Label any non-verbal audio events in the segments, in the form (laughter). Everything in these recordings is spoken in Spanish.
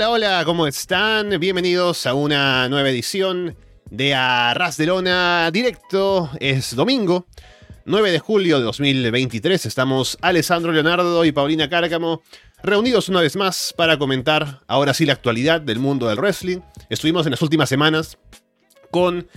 Hola, hola, ¿cómo están? Bienvenidos a una nueva edición de Arras de Lona Directo. Es domingo, 9 de julio de 2023. Estamos Alessandro Leonardo y Paulina Cárcamo reunidos una vez más para comentar ahora sí la actualidad del mundo del wrestling. Estuvimos en las últimas semanas con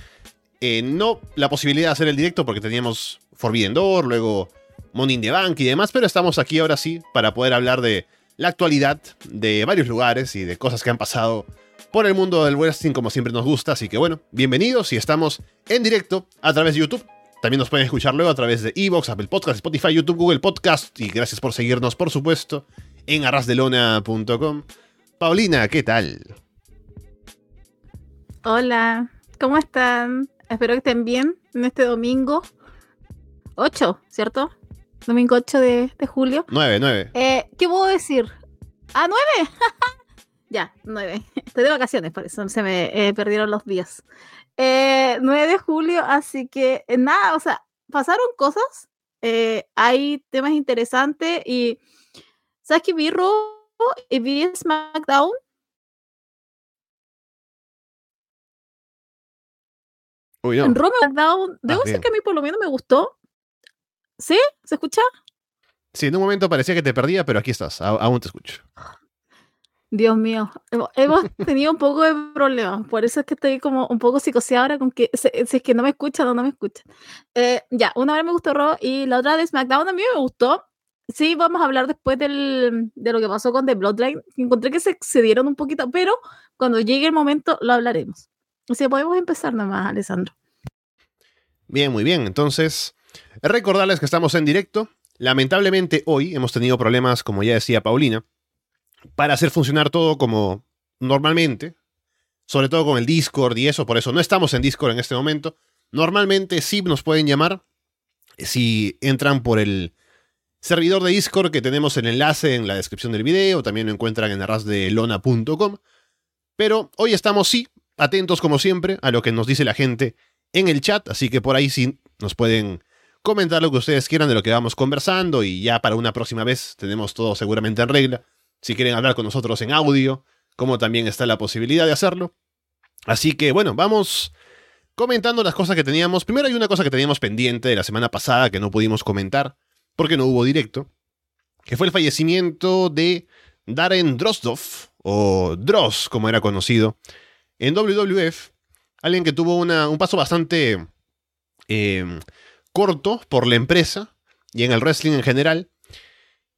eh, no la posibilidad de hacer el directo porque teníamos Forbidden Door, luego Money in Bank y demás, pero estamos aquí ahora sí para poder hablar de la actualidad de varios lugares y de cosas que han pasado por el mundo del wrestling como siempre nos gusta. Así que bueno, bienvenidos y estamos en directo a través de YouTube. También nos pueden escuchar luego a través de Evox, Apple Podcast, Spotify, YouTube, Google Podcast. Y gracias por seguirnos, por supuesto, en arrasdelona.com. Paulina, ¿qué tal? Hola, ¿cómo están? Espero que estén bien en este domingo 8, ¿cierto? Domingo 8 de, julio. 9, 9. Eh, ¿Qué puedo decir? ¿Ah, 9? (laughs) ya, 9. Estoy de vacaciones, por eso se me eh, perdieron los días. Eh, 9 de julio, así que eh, nada, o sea, pasaron cosas. Eh, hay temas interesantes y. ¿Sabes qué vi Raw y vi SmackDown? Uy, no. En SmackDown, debo Ah, decir bien. que a mí por lo menos me gustó. ¿Sí? ¿Se escucha? Sí, en un momento parecía que te perdía, pero aquí estás, aún te escucho. Dios mío, hemo- hemos (laughs) tenido un poco de problemas, por eso es que estoy como un poco psicoseada ahora con que si, si es que no me escuchan o no me escuchan. Eh, ya, una vez me gustó Raw y la otra de SmackDown a mí me gustó. Sí, vamos a hablar después del, de lo que pasó con The Bloodline. Encontré que se excedieron un poquito, pero cuando llegue el momento lo hablaremos. O sea, podemos empezar nomás, Alessandro. Bien, muy bien. Entonces, recordarles que estamos en directo. Lamentablemente hoy hemos tenido problemas, como ya decía Paulina, para hacer funcionar todo como normalmente. Sobre todo con el Discord y eso, por eso no estamos en Discord en este momento. Normalmente sí nos pueden llamar si entran por el servidor de Discord que tenemos el enlace en la descripción del video, también lo encuentran en arrasdelona.com. Pero hoy estamos sí atentos como siempre a lo que nos dice la gente en el chat, así que por ahí sí nos pueden comentar lo que ustedes quieran de lo que vamos conversando y ya para una próxima vez tenemos todo seguramente en regla. Si quieren hablar con nosotros en audio, como también está la posibilidad de hacerlo. Así que bueno, vamos comentando las cosas que teníamos. Primero hay una cosa que teníamos pendiente de la semana pasada que no pudimos comentar porque no hubo directo, que fue el fallecimiento de Darren Drozdov, o Dross como era conocido, en WWF, alguien que tuvo un paso bastante eh, corto por la empresa y en el wrestling en general,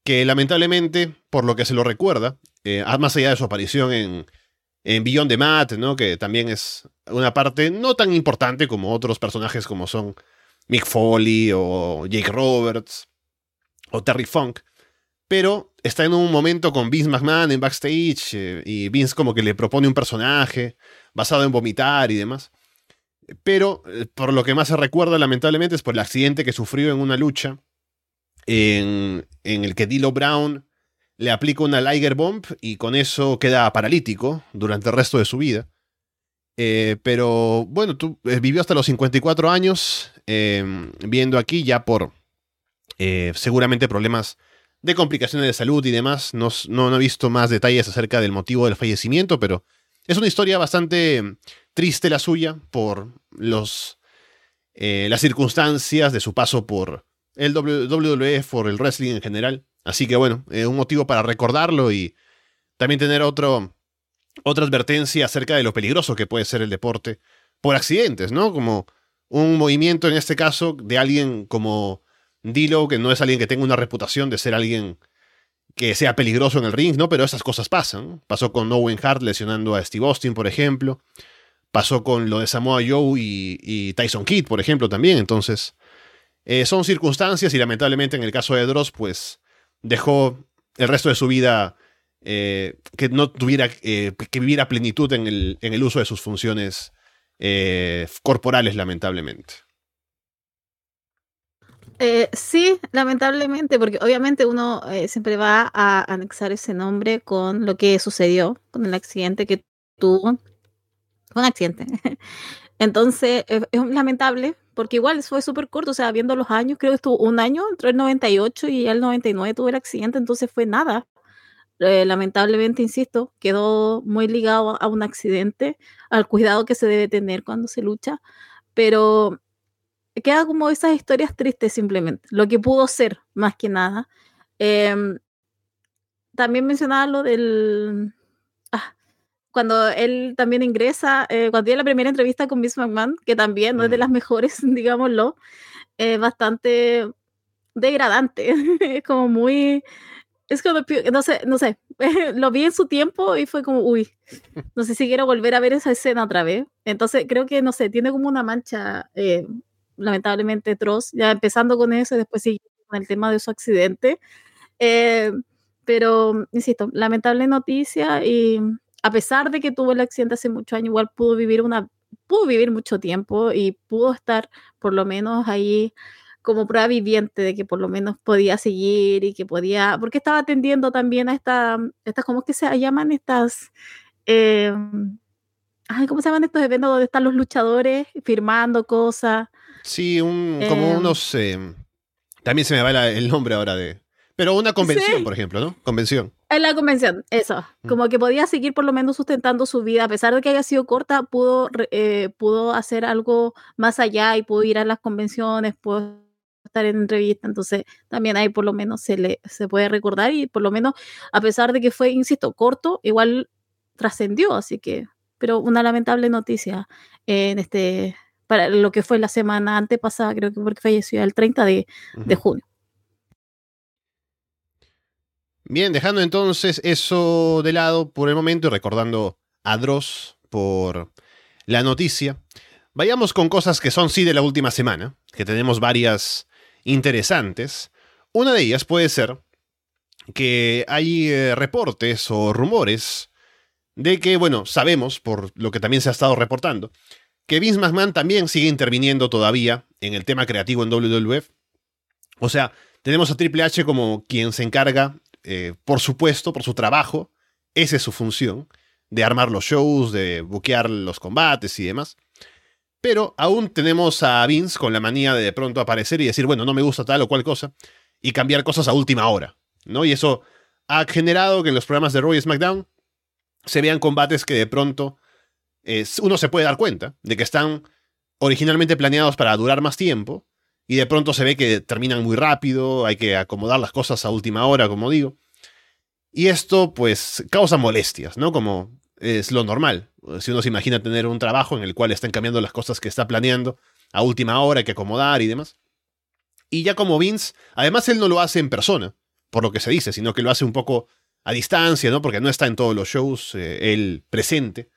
que lamentablemente, por lo que se lo recuerda, eh, más allá de su aparición en, en Beyond the Mat, ¿no? que también es una parte no tan importante como otros personajes como son Mick Foley o Jake Roberts o Terry Funk, pero está en un momento con Vince McMahon en backstage eh, y Vince como que le propone un personaje basado en vomitar y demás. Pero eh, por lo que más se recuerda, lamentablemente, es por el accidente que sufrió en una lucha en, el que Dilo Brown le aplica una Liger Bomb y con eso queda paralítico durante el resto de su vida. Eh, pero bueno, eh, vivió hasta los 54 años, eh, viendo aquí ya por seguramente problemas de complicaciones de salud y demás. No, no, no he visto más detalles acerca del motivo del fallecimiento, pero es una historia bastante triste la suya por los, eh, las circunstancias de su paso por el WWF, por el wrestling en general. Así que bueno, eh, un motivo para recordarlo y también tener otro, otra advertencia acerca de lo peligroso que puede ser el deporte por accidentes, ¿no? Como un movimiento en este caso de alguien como Dilo, que no es alguien que tenga una reputación de ser alguien que sea peligroso en el ring, ¿no? Pero esas cosas pasan. Pasó con Owen Hart lesionando a Steve Austin, por ejemplo. Pasó con lo de Samoa Joe y, Tyson Kidd, por ejemplo, también. Entonces, eh, son circunstancias y lamentablemente en el caso de Dross, pues dejó el resto de su vida eh, que no tuviera, eh, que viviera plenitud en el, en el uso de sus funciones eh, corporales, lamentablemente. Eh, sí, lamentablemente, porque obviamente uno eh, siempre va a anexar ese nombre con lo que sucedió, con el accidente que tuvo. Un accidente. (laughs) Entonces, es lamentable, porque igual fue súper corto, o sea, viendo los años, creo que estuvo un año, entre el 98 y el 99 tuvo el accidente, entonces fue nada. eh, lamentablemente, insisto, quedó muy ligado a un accidente, al cuidado que se debe tener cuando se lucha, pero queda como esas historias tristes simplemente, lo que pudo ser, más que nada. Em, también mencionaba lo del... Ah, cuando él también ingresa, eh, cuando tiene la primera entrevista con Miss McMahon, que también no es de las mejores, (laughs) digámoslo, es bastante degradante, (laughs) es como muy es como, no sé, no sé, (laughs) lo vi en su tiempo y fue como, uy, no sé si quiero volver a ver esa escena otra vez. Entonces creo que, no sé, tiene como una mancha, eh, lamentablemente, atroz, ya empezando con eso y después con el tema de su accidente. Eh, pero, insisto, lamentable noticia y a pesar de que tuvo el accidente hace muchos años, igual pudo vivir una, pudo vivir mucho tiempo y pudo estar por lo menos ahí como prueba viviente de que por lo menos podía seguir y que podía, porque estaba atendiendo también a esta, estas, ¿cómo es que se llaman estas? Eh, ¿Cómo se llaman estos eventos donde están los luchadores firmando cosas? Sí, un, como em, unos... Em, también se me va el nombre ahora de... Pero una convención, por ejemplo, ¿no? Convención. En la convención, eso. Mm. Como que podía seguir por lo menos sustentando su vida, a pesar de que haya sido corta, pudo, eh, pudo hacer algo más allá y pudo ir a las convenciones, pudo estar en entrevista, entonces también ahí por lo menos se le se puede recordar y por lo menos a pesar de que fue, insisto, corto, igual trascendió, así que, pero una lamentable noticia en este, para lo que fue la semana antepasada, creo que porque falleció el 30 de, de junio. Bien, dejando entonces eso de lado por el momento y recordando a Dross por la noticia, vayamos con cosas que son sí de la última semana, que tenemos varias interesantes. Una de ellas puede ser que hay eh, reportes o rumores de que, bueno, sabemos, por lo que también se ha estado reportando, que Vince McMahon también sigue interviniendo todavía en el tema creativo en WWF. O sea, tenemos a Triple H como quien se encarga, eh, por supuesto, por su trabajo, esa es su función, de armar los shows, de buquear los combates y demás. Pero aún tenemos a Vince con la manía de de pronto aparecer y decir, bueno, no me gusta tal o cual cosa, y cambiar cosas a última hora, ¿no? Y eso ha generado que en los programas de Raw y SmackDown se vean combates que de pronto uno se puede dar cuenta de que están originalmente planeados para durar más tiempo, y de pronto se ve que terminan muy rápido, hay que acomodar las cosas a última hora, como digo. Y esto pues causa molestias, ¿no? Como es lo normal. Si uno se imagina tener un trabajo en el cual están cambiando las cosas que está planeando a última hora, hay que acomodar y demás. Y ya como Vince, además él no lo hace en persona, por lo que se dice, sino que lo hace un poco a distancia, ¿no? Porque no está en todos los shows eh, él presente.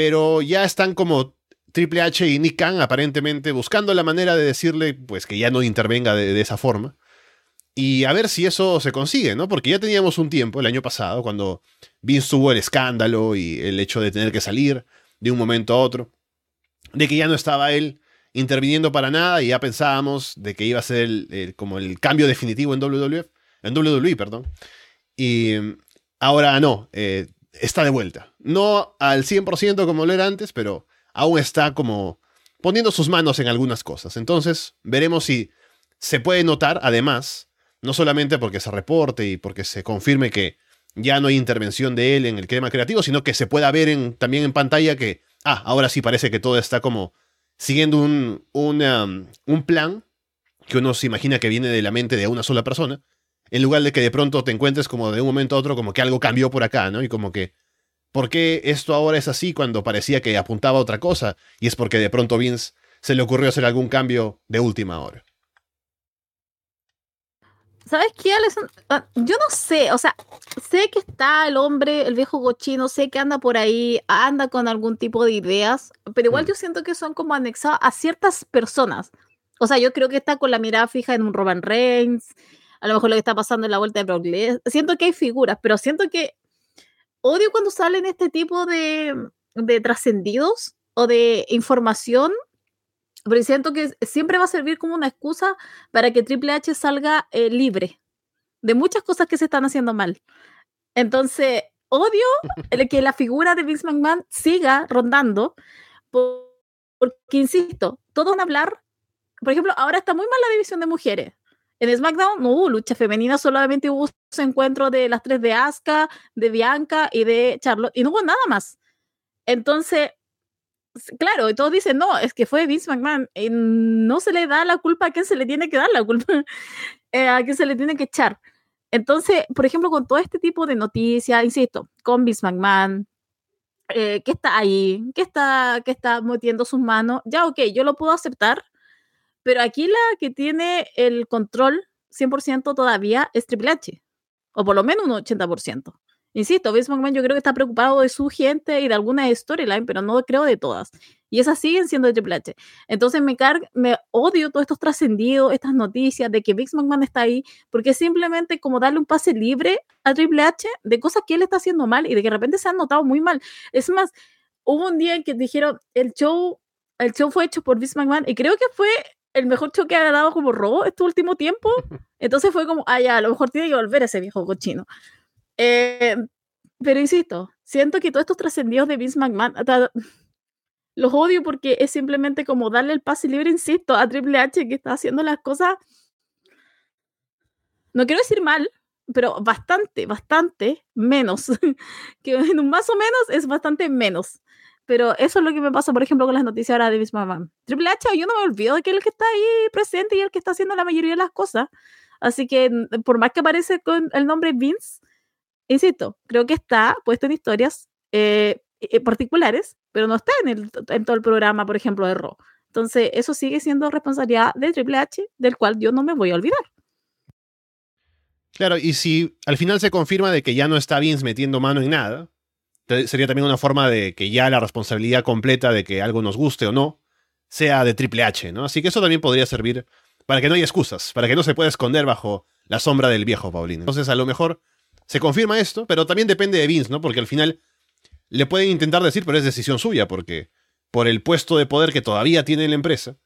Pero ya están como Triple H y Nick Khan aparentemente buscando la manera de decirle pues que ya no intervenga de esa forma. Y a ver si eso se consigue, ¿no? Porque ya teníamos un tiempo, el año pasado, cuando Vince tuvo el escándalo y el hecho de tener que salir de un momento a otro, de que ya no estaba él interviniendo para nada y ya pensábamos de que iba a ser como el cambio definitivo en WWF, en WWE, perdón. Y ahora no, eh, está de vuelta. No al 100% como lo era antes, pero aún está como poniendo sus manos en algunas cosas. Entonces, veremos si se puede notar, además, no solamente porque se reporte y porque se confirme que ya no hay intervención de él en el tema creativo, sino que se pueda ver también en pantalla que, ah, ahora sí parece que todo está como siguiendo un, um, un plan que uno se imagina que viene de la mente de una sola persona, en lugar de que de pronto te encuentres como de un momento a otro como que algo cambió por acá, ¿no? Y como que, ¿por qué esto ahora es así cuando parecía que apuntaba a otra cosa? Y es porque de pronto Vince se le ocurrió hacer algún cambio de última hora. ¿Sabes qué, ah, Yo no sé, o sea, sé que está el hombre, el viejo cochino, sé que anda por ahí, anda con algún tipo de ideas, pero igual mm. yo siento que son como anexados a ciertas personas. O sea, yo creo que está con la mirada fija en un Roman Reigns, a lo mejor lo que está pasando en la vuelta de Brock. Siento que hay figuras, pero siento que odio cuando salen este tipo de, de trascendidos o de información pero siento que siempre va a servir como una excusa para que Triple H salga eh, libre de muchas cosas que se están haciendo mal. Entonces, odio que la figura de Vince McMahon siga rondando, porque, insisto, todos van a hablar, por ejemplo, ahora está muy mal la división de mujeres, En SmackDown no hubo lucha femenina, solamente hubo ese encuentro de las tres de Asuka, de Bianca y de Charlotte, y no hubo nada más. Entonces, claro, y todos dicen, no, es que fue Vince McMahon, y no se le da la culpa a quien se le tiene que dar la culpa, (laughs) eh, a quien se le tiene que echar. Entonces, por ejemplo, con todo este tipo de noticias, insisto, con Vince McMahon, eh, que está ahí, que está, que está metiendo sus manos, ya ok, yo lo puedo aceptar, pero aquí la que tiene el control 100% todavía es Triple H, o por lo menos un 80%. Insisto, Vince McMahon yo creo que está preocupado de su gente y de alguna storyline, pero no creo de todas. Y esas siguen siendo de Triple H. Entonces me, me odio todos estos trascendidos, estas noticias de que Vince McMahon está ahí, porque simplemente como darle un pase libre a Triple H de cosas que él está haciendo mal y de que de repente se han notado muy mal. Es más, hubo un día en que dijeron, el show, el show fue hecho por Vince McMahon y creo que fue el mejor show que ha dado como robo este último tiempo. (laughs) Entonces fue como, ah, ya, a lo mejor tiene que volver ese viejo cochino. Eh, pero insisto, siento que todos estos trascendidos de Vince McMahon los odio porque es simplemente como darle el pase libre, insisto, a Triple H que está haciendo las cosas. No quiero decir mal, pero bastante, bastante menos. (laughs) que en un más o menos es bastante menos. Pero eso es lo que me pasa, por ejemplo, con las noticias ahora de Vince McMahon. Triple H, yo no me olvido de que es el que está ahí presente y el que está haciendo la mayoría de las cosas. Así que por más que aparece con el nombre Vince, insisto, creo que está puesto en historias eh, eh, particulares, pero no está en, el, en todo el programa, por ejemplo, de Raw. Entonces, eso sigue siendo responsabilidad de Triple H, del cual yo no me voy a olvidar. Claro, y si al final se confirma de que ya no está Vince metiendo mano en nada, sería también una forma de que ya la responsabilidad completa de que algo nos guste o no sea de Triple H, ¿no? Así que eso también podría servir para que no haya excusas, para que no se pueda esconder bajo la sombra del viejo Paulino. Entonces, a lo mejor se confirma esto, pero también depende de Vince, ¿no? Porque al final le pueden intentar decir, pero es decisión suya, porque por el puesto de poder que todavía tiene en la empresa,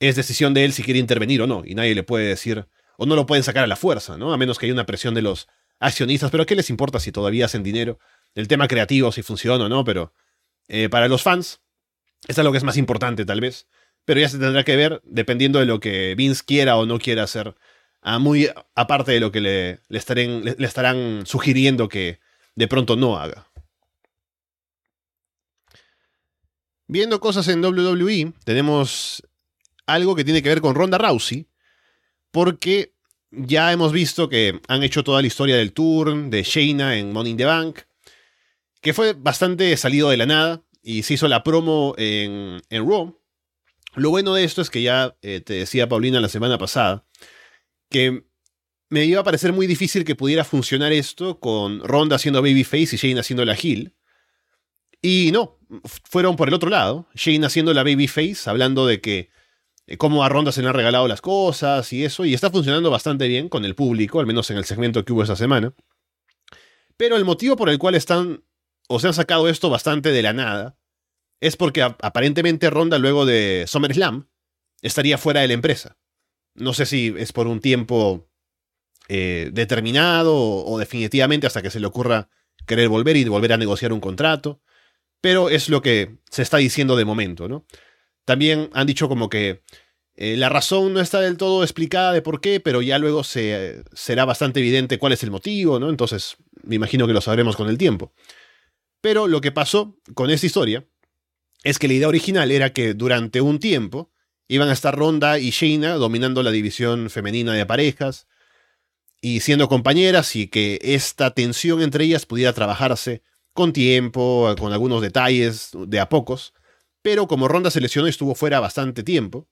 es decisión de él si quiere intervenir o no, y nadie le puede decir, o no lo pueden sacar a la fuerza, ¿no? A menos que haya una presión de los accionistas, pero ¿qué les importa si todavía hacen dinero? El tema creativo, si funciona o no, pero eh, para los fans, es lo que es más importante tal vez, pero ya se tendrá que ver dependiendo de lo que Vince quiera o no quiera hacer a muy aparte de lo que le, le, le, estarán sugiriendo que de pronto no haga. Viendo cosas en WWE, tenemos algo que tiene que ver con Ronda Rousey, porque ya hemos visto que han hecho toda la historia del tour de Shayna en Money in the Bank, que fue bastante salido de la nada y se hizo la promo en, en Raw. Lo bueno de esto es que ya eh, te decía Paulina la semana pasada, que me iba a parecer muy difícil que pudiera funcionar esto con Ronda haciendo Babyface y Shane haciendo la Heel. Y no, fueron por el otro lado. Shane haciendo la Babyface, hablando de que eh, cómo a Ronda se le han regalado las cosas y eso, y está funcionando bastante bien con el público, al menos en el segmento que hubo esa semana. Pero el motivo por el cual están, o se han sacado esto bastante de la nada, es porque aparentemente Ronda luego de SummerSlam estaría fuera de la empresa. No sé si es por un tiempo eh, determinado o, definitivamente hasta que se le ocurra querer volver y volver a negociar un contrato. Pero es lo que se está diciendo de momento, ¿no? También han dicho como que eh, la razón no está del todo explicada de por qué, pero ya luego se, será bastante evidente cuál es el motivo, ¿no? Entonces, me imagino que lo sabremos con el tiempo. Pero lo que pasó con esta historia es que la idea original era que durante un tiempo iban a estar Ronda y Shayna dominando la división femenina de parejas y siendo compañeras y que esta tensión entre ellas pudiera trabajarse con tiempo, con algunos detalles, de a pocos. Pero como Ronda se lesionó y estuvo fuera bastante tiempo,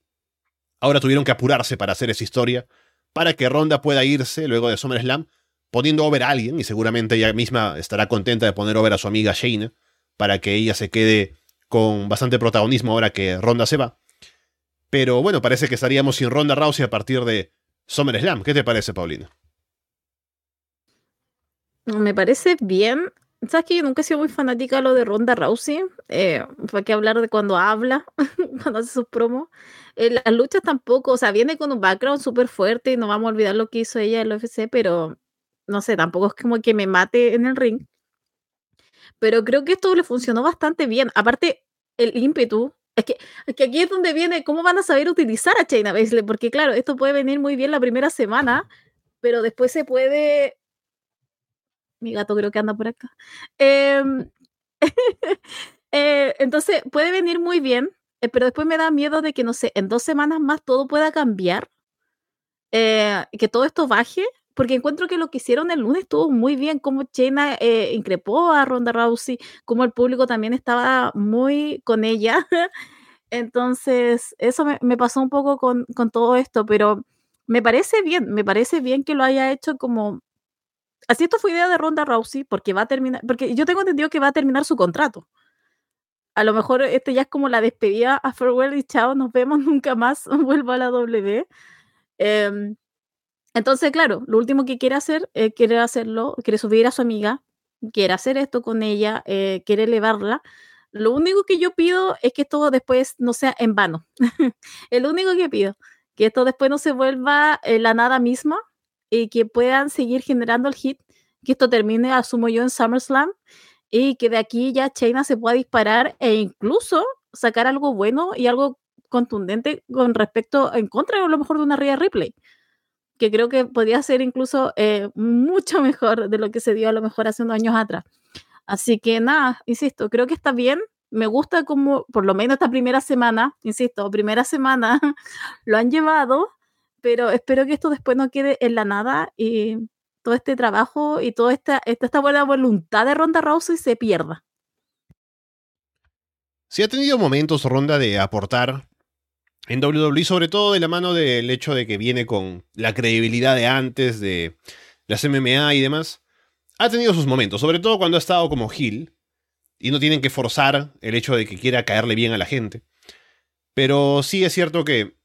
ahora tuvieron que apurarse para hacer esa historia, para que Ronda pueda irse luego de SummerSlam, poniendo over a alguien, y seguramente ella misma estará contenta de poner over a su amiga Shayna, para que ella se quede con bastante protagonismo ahora que Ronda se va. Pero bueno, parece que estaríamos sin Ronda Rousey a partir de SummerSlam. ¿Qué te parece, Paulina? Me parece bien. Sabes que yo nunca he sido muy fanática de lo de Ronda Rousey. Eh, fue que hablar de cuando habla, (laughs) cuando hace sus promos. Eh, las luchas tampoco, o sea, viene con un background súper fuerte y no vamos a olvidar lo que hizo ella en el UFC, pero no sé, tampoco es como que me mate en el ring. Pero creo que esto le funcionó bastante bien. Aparte, el ímpetu Es que, aquí es donde viene cómo van a saber utilizar a Chaina Baszler, porque claro, esto puede venir muy bien la primera semana, pero después se puede... Mi gato creo que anda por acá. Em, (laughs) eh, entonces, puede venir muy bien, eh, pero después me da miedo de que, no sé, en dos semanas más todo pueda cambiar, eh, que todo esto baje, porque encuentro que lo que hicieron el lunes estuvo muy bien, como Chena eh, increpó a Ronda Rousey, como el público también estaba muy con ella. (laughs) Entonces, eso me, pasó un poco con, con, todo esto, pero me parece bien, me parece bien que lo haya hecho como... Así esto fue idea de Ronda Rousey, porque va a terminar, porque yo tengo entendido que va a terminar su contrato a lo mejor este ya es como la despedida a farewell y chao, nos vemos (laughs) nunca más, (laughs) vuelvo a la W. Em, entonces, claro, lo último que quiere hacer, es quiere hacerlo, quiere subir a su amiga, quiere hacer esto con ella, eh, quiere elevarla. Lo único que yo pido es que esto después no sea en vano. (laughs) el único que pido, que esto después no se vuelva la nada misma y que puedan seguir generando el hit, que esto termine, asumo yo, en SummerSlam y que de aquí ya China se pueda disparar e incluso sacar algo bueno y algo contundente con respecto en contra a lo mejor de una Rhea Ripley que creo que podría ser incluso eh, mucho mejor de lo que se dio a lo mejor hace unos años atrás. Así que nada, insisto, creo que está bien. Me gusta como, por lo menos esta primera semana, insisto, primera semana (laughs) lo han llevado, pero espero que esto después no quede en la nada y todo este trabajo y toda esta, esta, buena voluntad de Ronda Rousey se pierda. Sí ha tenido momentos Ronda de aportar en WWE, sobre todo de la mano del hecho de que viene con la credibilidad de antes, de las MMA y demás. Ha tenido sus momentos, sobre todo cuando ha estado como heel y no tienen que forzar el hecho de que quiera caerle bien a la gente. Pero sí es cierto que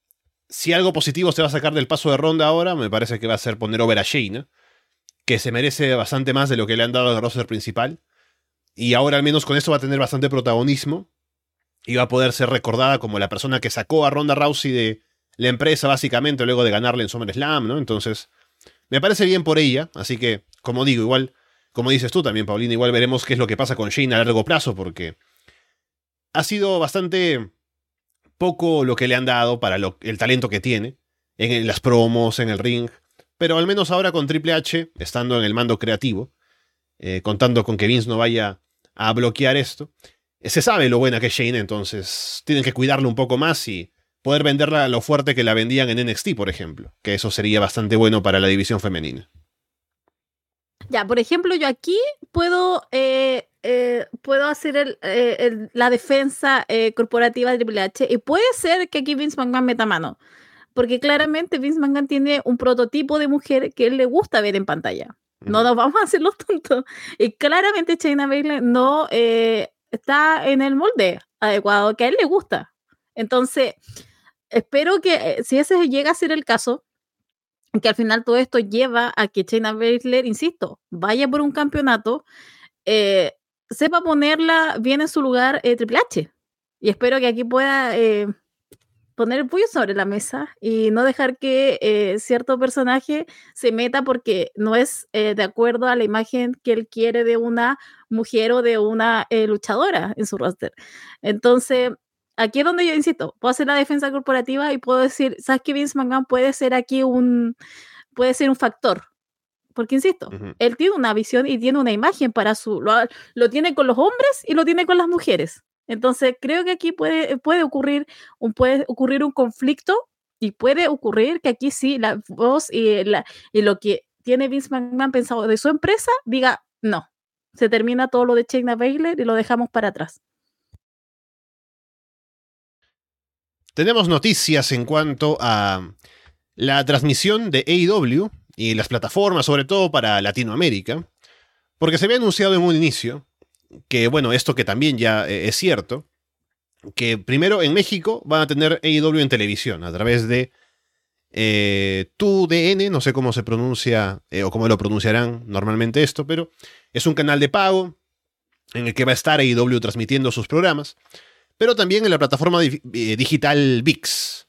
si algo positivo se va a sacar del paso de ronda ahora, me parece que va a ser poner over a Shayna, que se merece bastante más de lo que le han dado al roster principal. Y ahora al menos con esto va a tener bastante protagonismo iba a poder ser recordada como la persona que sacó a Ronda Rousey de la empresa, básicamente, luego de ganarle en SummerSlam, ¿no? Entonces, me parece bien por ella, así que, como digo, igual, como dices tú también, Paulina, igual veremos qué es lo que pasa con Shane a largo plazo, porque ha sido bastante poco lo que le han dado para el talento que tiene, en las promos, en el ring, pero al menos ahora con Triple H, estando en el mando creativo, eh, contando con que Vince no vaya a bloquear esto, se sabe lo buena que es Shane, entonces tienen que cuidarlo un poco más y poder venderla lo fuerte que la vendían en NXT, por ejemplo, que eso sería bastante bueno para la división femenina. Ya, por ejemplo, yo aquí puedo, eh, eh, puedo hacer eh, la defensa corporativa de Triple H y puede ser que aquí Vince McMahon meta mano, porque claramente Vince McMahon tiene un prototipo de mujer que él le gusta ver en pantalla. No nos vamos a hacer los tontos. Y claramente Shayna Baszler no está en el molde adecuado que a él le gusta. Entonces, espero que eh, si ese llega a ser el caso, que al final todo esto lleva a que Shayna Baszler, insisto, vaya por un campeonato, eh, sepa ponerla bien en su lugar eh, Triple H. Y espero que aquí pueda poner el puño sobre la mesa y no dejar que eh, cierto personaje se meta porque no es eh, de acuerdo a la imagen que él quiere de una mujer o de una eh, luchadora en su roster. Entonces, aquí es donde yo insisto, puedo hacer la defensa corporativa y puedo decir, ¿sabes que Vince McMahon puede ser aquí un, puede ser un factor? Porque, insisto, él tiene una visión y tiene una imagen para su, lo tiene con los hombres y lo tiene con las mujeres. Entonces, creo que aquí puede, puede, ocurrir, un, puede ocurrir un conflicto y puede ocurrir que aquí sí la voz y, la, y lo que tiene Vince McMahon pensado de su empresa diga no. Se termina todo lo de Shayna Baszler y lo dejamos para atrás. Tenemos noticias en cuanto a la transmisión de AEW y las plataformas, sobre todo para Latinoamérica, porque se había anunciado en un inicio que bueno, esto que también ya eh, es cierto, que primero en México van a tener AEW en televisión a través de eh, TUDN, no sé cómo se pronuncia eh, o cómo lo pronunciarán normalmente esto, pero es un canal de pago en el que va a estar AEW transmitiendo sus programas, pero también en la plataforma digital VIX,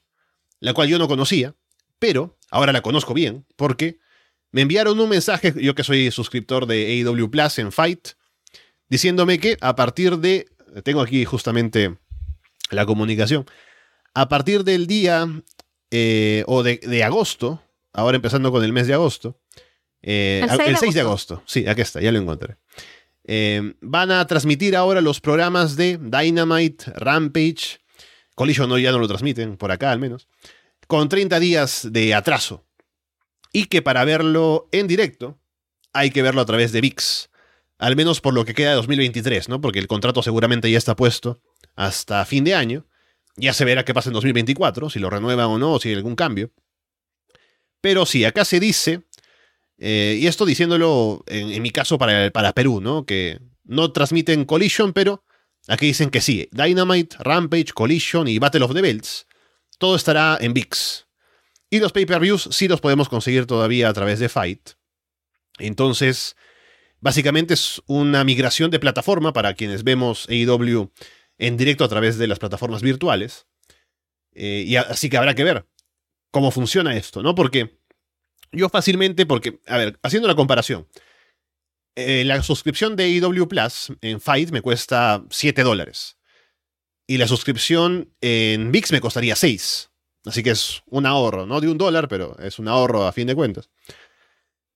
la cual yo no conocía, pero ahora la conozco bien porque me enviaron un mensaje, yo que soy suscriptor de AEW Plus en Fight, diciéndome que a partir de, tengo aquí justamente la comunicación. A partir del día eh, o de, agosto, ahora empezando con el mes de agosto, el 6, de, agosto. sí, aquí está, ya lo encontré. van a transmitir ahora los programas de Dynamite, Rampage, Collision no, ya no lo transmiten, por acá al menos, con 30 días de atraso. Y que para verlo en directo hay que verlo a través de VIX. Al menos por lo que queda de 2023, ¿no? Porque el contrato seguramente ya está puesto hasta fin de año. Ya se verá qué pasa en 2024, si lo renuevan o no, o si hay algún cambio. Pero sí, acá se dice, eh, y esto diciéndolo en, mi caso para, para Perú, ¿no? Que no transmiten Collision, pero Aquí dicen que sí, Dynamite, Rampage, Collision y Battle of the Belts, todo estará en VIX. Y los pay-per-views sí los podemos conseguir todavía a través de Fight. Entonces, básicamente es una migración de plataforma para quienes vemos AEW en directo a través de las plataformas virtuales. Eh, y así que habrá que ver cómo funciona esto, ¿no? Porque yo fácilmente, porque, a ver, haciendo la comparación, eh, la suscripción de EW Plus en Fight me cuesta 7 dólares. Y la suscripción en VIX me costaría 6. Así que es un ahorro, no de un dólar, pero es un ahorro a fin de cuentas.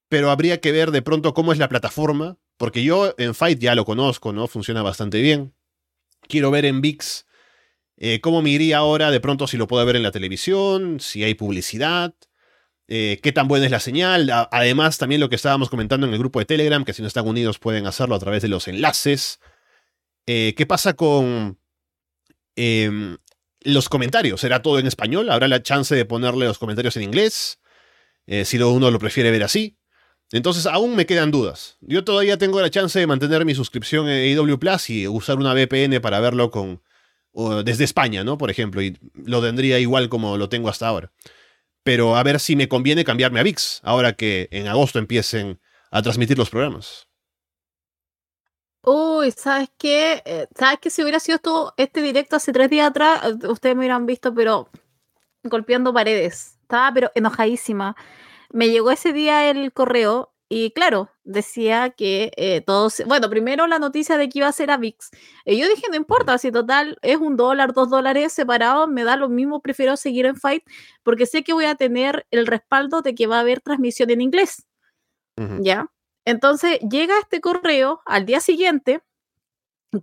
Pero habría que ver de pronto cómo es la plataforma, porque yo en Fight ya lo conozco, ¿no? Funciona bastante bien. Quiero ver en VIX eh, cómo me iría ahora de pronto si lo puedo ver en la televisión, si hay publicidad. Eh, qué tan buena es la señal. además, también lo que estábamos comentando en el grupo de Telegram, que si no están unidos pueden hacerlo a través de los enlaces. Eh, ¿Qué pasa con em, los comentarios? ¿Será todo en español? ¿Habrá la chance de ponerle los comentarios en inglés? Si uno lo prefiere ver así. Entonces, aún me quedan dudas. Yo todavía tengo la chance de mantener mi suscripción en AW Plus y usar una VPN para verlo con, desde España, ¿no? Por ejemplo, y lo tendría igual como lo tengo hasta ahora pero a ver si me conviene cambiarme a VIX ahora que en agosto empiecen a transmitir los programas. Uy, ¿sabes qué? Eh, ¿Sabes qué? Si hubiera sido esto, este directo hace tres días atrás, eh, ustedes me hubieran visto, pero golpeando paredes. Estaba pero enojadísima. Me llegó ese día el correo y claro, decía que eh, todos, bueno, primero la noticia de que iba a ser a VIX. Y yo dije, no importa, si total es un dólar, dos dólares separados, me da lo mismo, prefiero seguir en Fight porque sé que voy a tener el respaldo de que va a haber transmisión en inglés. ¿Ya? Entonces llega este correo al día siguiente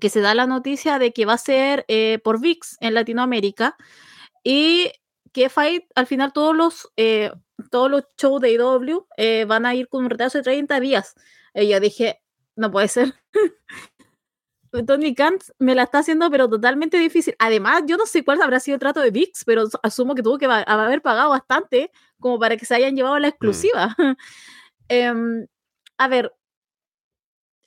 que se da la noticia de que va a ser eh, por VIX en Latinoamérica y que Fight al final todos los... Eh, todos los shows de IW e eh, van a ir con un retraso de 30 días. Y yo dije, no puede ser. (laughs) Tony Khan me la está haciendo, pero totalmente difícil. Además, yo no sé cuál habrá sido el trato de VIX, pero asumo que tuvo que haber pagado bastante como para que se hayan llevado la mm. exclusiva. (laughs) Em, a ver,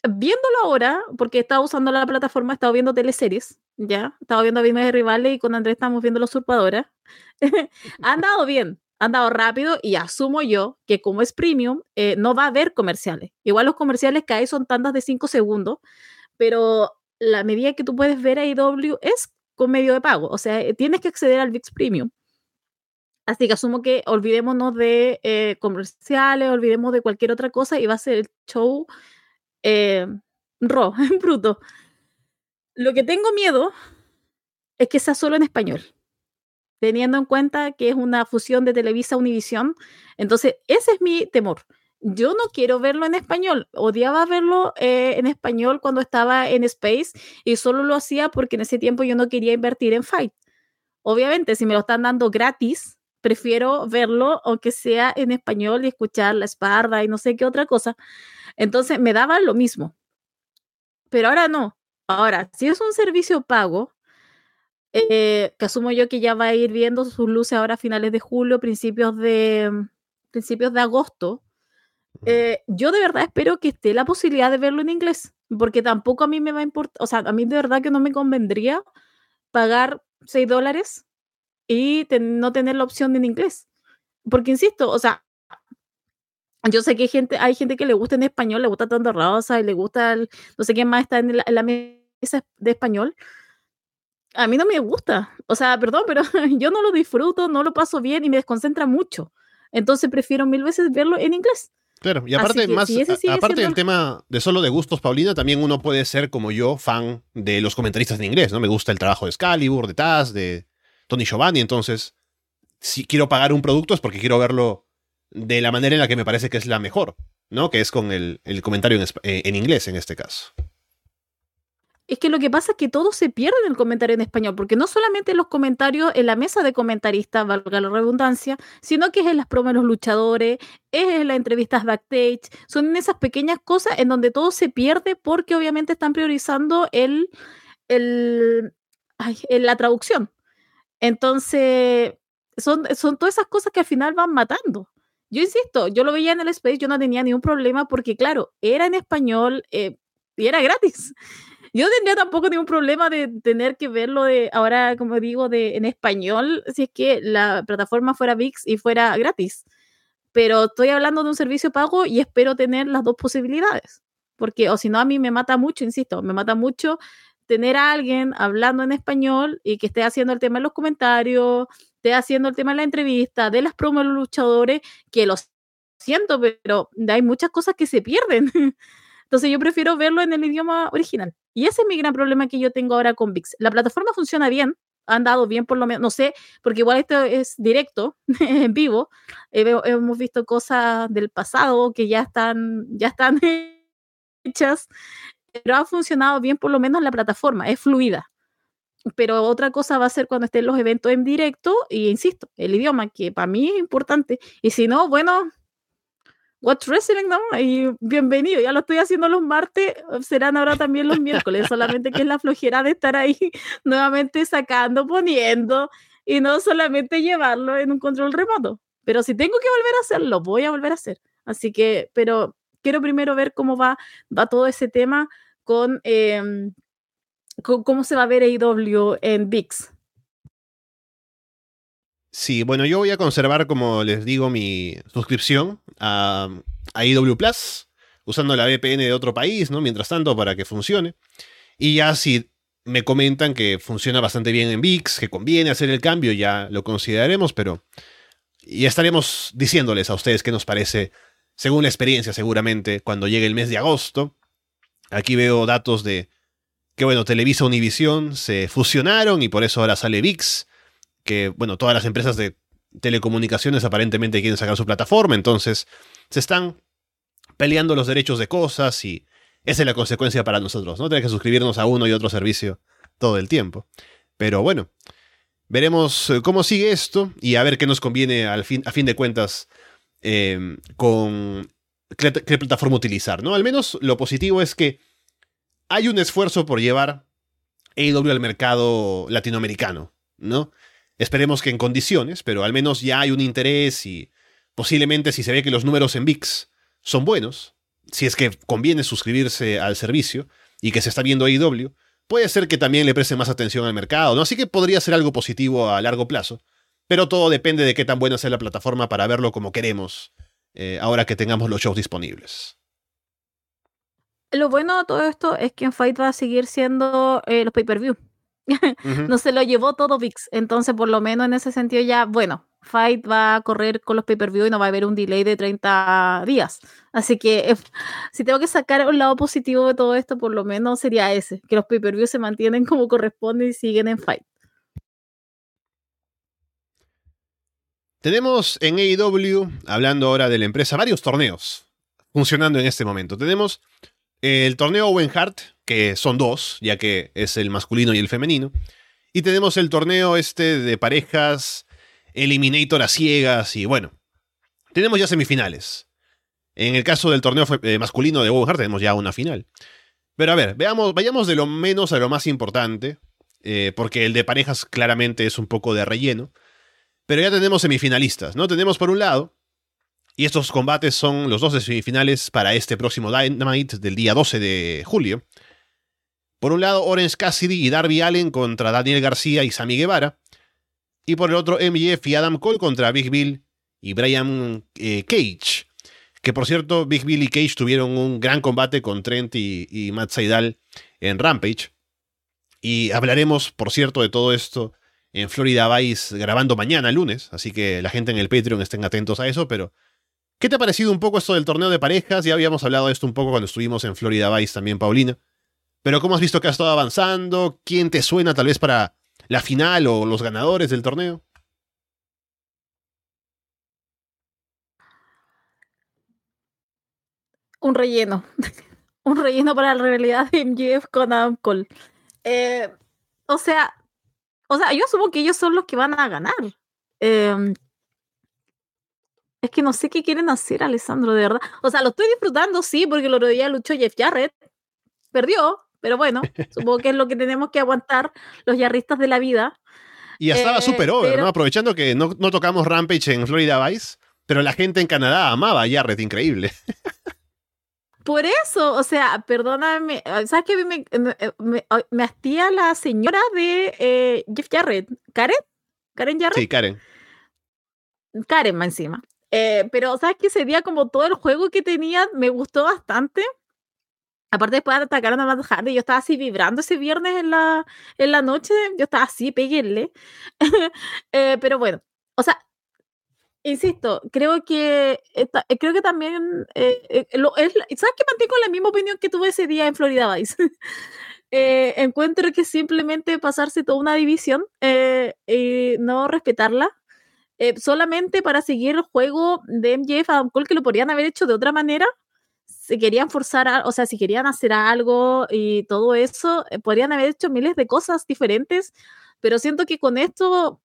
viéndolo ahora, porque estaba usando la plataforma, estaba viendo teleseries, ya, estaba viendo Vimes de Rivales y con Andrés estamos viendo La Usurpadora. (laughs) (laughs) ha andado bien, han dado rápido y asumo yo que como es premium, eh, no va a haber comerciales. Igual los comerciales que hay son tantas de 5 segundos, pero la medida que tú puedes ver a IW es con medio de pago, o sea, eh, tienes que acceder al VIX Premium. Así que asumo que olvidémonos de eh, comerciales, olvidemos de cualquier otra cosa y va a ser el show eh, raw, (laughs) bruto. Lo que tengo miedo es que sea solo en español teniendo en cuenta que es una fusión de Televisa Univisión. Entonces, ese es mi temor. Yo no quiero verlo en español. Odiaba verlo eh, en español cuando estaba en Space y solo lo hacía porque en ese tiempo yo no quería invertir en Fight. Obviamente, si me lo están dando gratis, prefiero verlo aunque sea en español y escuchar la espalda y no sé qué otra cosa. Entonces, me daba lo mismo. Pero ahora no. Ahora, si es un servicio pago, eh, que asumo yo que ya va a ir viendo sus luces ahora a finales de julio, principios de, mm, principios de agosto. Eh, yo de verdad espero que esté la posibilidad de verlo en inglés, porque tampoco a mí me va a importar, o sea, a mí de verdad que no me convendría pagar 6 dólares y no tener la opción en inglés. Porque insisto, o sea, yo sé que hay gente, hay gente que le gusta en español, le gusta tanto Rosa y le gusta, no sé quién más está en la mesa de español, a mí no me gusta. O sea, perdón, pero (laughs) yo no lo disfruto, no lo paso bien y me desconcentra mucho. Entonces prefiero mil veces verlo en inglés. Claro, y aparte, más, aparte del tema de solo de gustos, Paulina, también uno puede ser, como yo, fan de los comentaristas en inglés, ¿no? Me gusta el trabajo de Excalibur, de Taz, de Tony Giovanni, entonces, si quiero pagar un producto es porque quiero verlo de la manera en la que me parece que es la mejor, ¿no? Que es con el, comentario en, eh, en inglés en este caso. Es que lo que pasa es que todo se pierde en el comentario en español, porque no solamente los comentarios en la mesa de comentaristas, valga la redundancia, sino que es en las promos de los luchadores, es en las entrevistas backstage, son en esas pequeñas cosas en donde todo se pierde porque obviamente están priorizando el, el, la traducción. Entonces, son, son todas esas cosas que al final van matando. Yo insisto, yo lo veía en el Space, yo no tenía ningún problema porque, claro, era en español eh, y era gratis. Yo tendría tampoco ningún problema de tener que verlo de ahora, como digo, de en español, si es que la plataforma fuera VIX y fuera gratis. Pero estoy hablando de un servicio pago y espero tener las dos posibilidades. Porque, o si no, a mí me mata mucho, insisto, me mata mucho tener a alguien hablando en español y que esté haciendo el tema en los comentarios, esté haciendo el tema en la entrevista, de las promos de los luchadores, que lo siento, pero hay muchas cosas que se pierden. (laughs) Entonces yo prefiero verlo en el idioma original. Y ese es mi gran problema que yo tengo ahora con VIX. La plataforma funciona bien, ha andado bien por lo menos, no sé, porque igual esto es directo, (laughs) en vivo. hemos visto cosas del pasado que ya están, ya están (laughs) hechas, pero ha funcionado bien por lo menos la plataforma, es fluida. Pero otra cosa va a ser cuando estén los eventos en directo, y insisto, el idioma, que para mí es importante. Y si no, bueno, Watch Wrestling, ¿no? Y bienvenido, ya lo estoy haciendo los martes, serán ahora también los miércoles, (laughs) solamente que es la flojera de estar ahí (laughs) nuevamente sacando, poniendo y no solamente llevarlo en un control remoto. Pero si tengo que volver a hacerlo, voy a volver a hacer. Así que, pero quiero primero ver cómo va, va todo ese tema con, em, con cómo se va a ver AEW en VIX. Sí, bueno, yo voy a conservar, como les digo, mi suscripción a, IW Plus, usando la VPN de otro país, ¿no? Mientras tanto, para que funcione. Y ya si me comentan que funciona bastante bien en VIX, que conviene hacer el cambio, ya lo consideraremos, pero ya estaremos diciéndoles a ustedes qué nos parece, según la experiencia seguramente, cuando llegue el mes de agosto. Aquí veo datos de que, bueno, Televisa Univision se fusionaron y por eso ahora sale VIX que, bueno, todas las empresas de telecomunicaciones aparentemente quieren sacar su plataforma, entonces se están peleando los derechos de cosas y esa es la consecuencia para nosotros, ¿no? Tener que suscribirnos a uno y otro servicio todo el tiempo. Pero bueno, veremos eh, cómo sigue esto y a ver qué nos conviene al fin, a fin de cuentas em, con qué, plataforma utilizar, ¿no? Al menos lo positivo es que hay un esfuerzo por llevar AEW al mercado latinoamericano, ¿no? Esperemos que en condiciones, pero al menos ya hay un interés y posiblemente si se ve que los números en VIX son buenos, si es que conviene suscribirse al servicio y que se está viendo AEW, puede ser que también le preste más atención al mercado, ¿no? Así que podría ser algo positivo a largo plazo, pero todo depende de qué tan buena sea la plataforma para verlo como queremos eh, ahora que tengamos los shows disponibles. Lo bueno de todo esto es que en Fight va a seguir siendo eh, los pay-per-view. No se lo llevó todo VIX. Entonces, por lo menos en ese sentido ya, bueno, Fight va a correr con los pay-per-view y no va a haber un delay de 30 días. Así que (laughs) si tengo que sacar un lado positivo de todo esto, por lo menos sería ese, que los pay-per-view se mantienen como corresponde y siguen en Fight. Tenemos en AEW, hablando ahora de la empresa, varios torneos funcionando en este momento. Tenemos el torneo Owen Hart, que son dos, ya que es el masculino y el femenino. Y tenemos el torneo este de parejas, Eliminator a ciegas y bueno, tenemos ya semifinales. En el caso del torneo eh, masculino de Owen Hart tenemos ya una final. Pero a ver, veamos, vayamos de lo menos a lo más importante, eh, porque el de parejas claramente es un poco de relleno. Pero ya tenemos semifinalistas, ¿no? Tenemos por un lado y estos combates son los dos semifinales para este próximo Dynamite del día 12 de julio. Por un lado, Orange Cassidy y Darby Allen contra Daniel García y Sammy Guevara. Y por el otro, MJF y Adam Cole contra Big Bill y Brian eh, Cage. Que por cierto, Big Bill y Cage tuvieron un gran combate con Trent y, Matt Seidel en Rampage. Y hablaremos, por cierto, de todo esto en Florida Vice grabando mañana, lunes. Así que la gente en el Patreon estén atentos a eso, pero ¿Qué te ha parecido un poco esto del torneo de parejas? Ya habíamos hablado de esto un poco cuando estuvimos en Florida Vice también, Paulina. Pero ¿cómo has visto que ha estado avanzando? ¿Quién te suena tal vez para la final o los ganadores del torneo? Un relleno. (laughs) un relleno para la realidad de MJF con Adam Cole. Eh, o sea, o sea, yo asumo que ellos son los que van a ganar. Eh, es que no sé qué quieren hacer, Alessandro, de verdad. O sea, lo estoy disfrutando, sí, porque el otro día luchó Jeff Jarrett. Perdió, pero bueno, supongo que es lo que tenemos que aguantar los yarristas de la vida. Y estaba eh, súper over, ¿no? Aprovechando que no, no, tocamos Rampage en Florida Vice, pero la gente en Canadá amaba a Jarrett, increíble. (laughs) Por eso, o sea, perdóname, ¿sabes qué? Me, me, me, hastía la señora de eh, Jeff Jarrett. ¿Karen? ¿Karen Jarrett? Sí, Karen. Karen más encima. Eh, pero, ¿sabes que Ese día, como todo el juego que tenía, me gustó bastante. Aparte, después de atacar a Matt Hardy, yo estaba así vibrando ese viernes en la, en la noche. Yo estaba así, peguenle. (laughs) eh, pero bueno, o sea, insisto, creo que creo que también eh, eh, ¿sabes que mantengo la misma opinión que tuve ese día en Florida Vice? (laughs) eh, encuentro que simplemente pasarse toda una división y no respetarla eh, solamente para seguir el juego de MJF Adam Cole que lo podrían haber hecho de otra manera. Si querían forzar, o sea, si querían hacer algo y todo eso, eh, podrían haber hecho miles de cosas diferentes, pero siento que con esto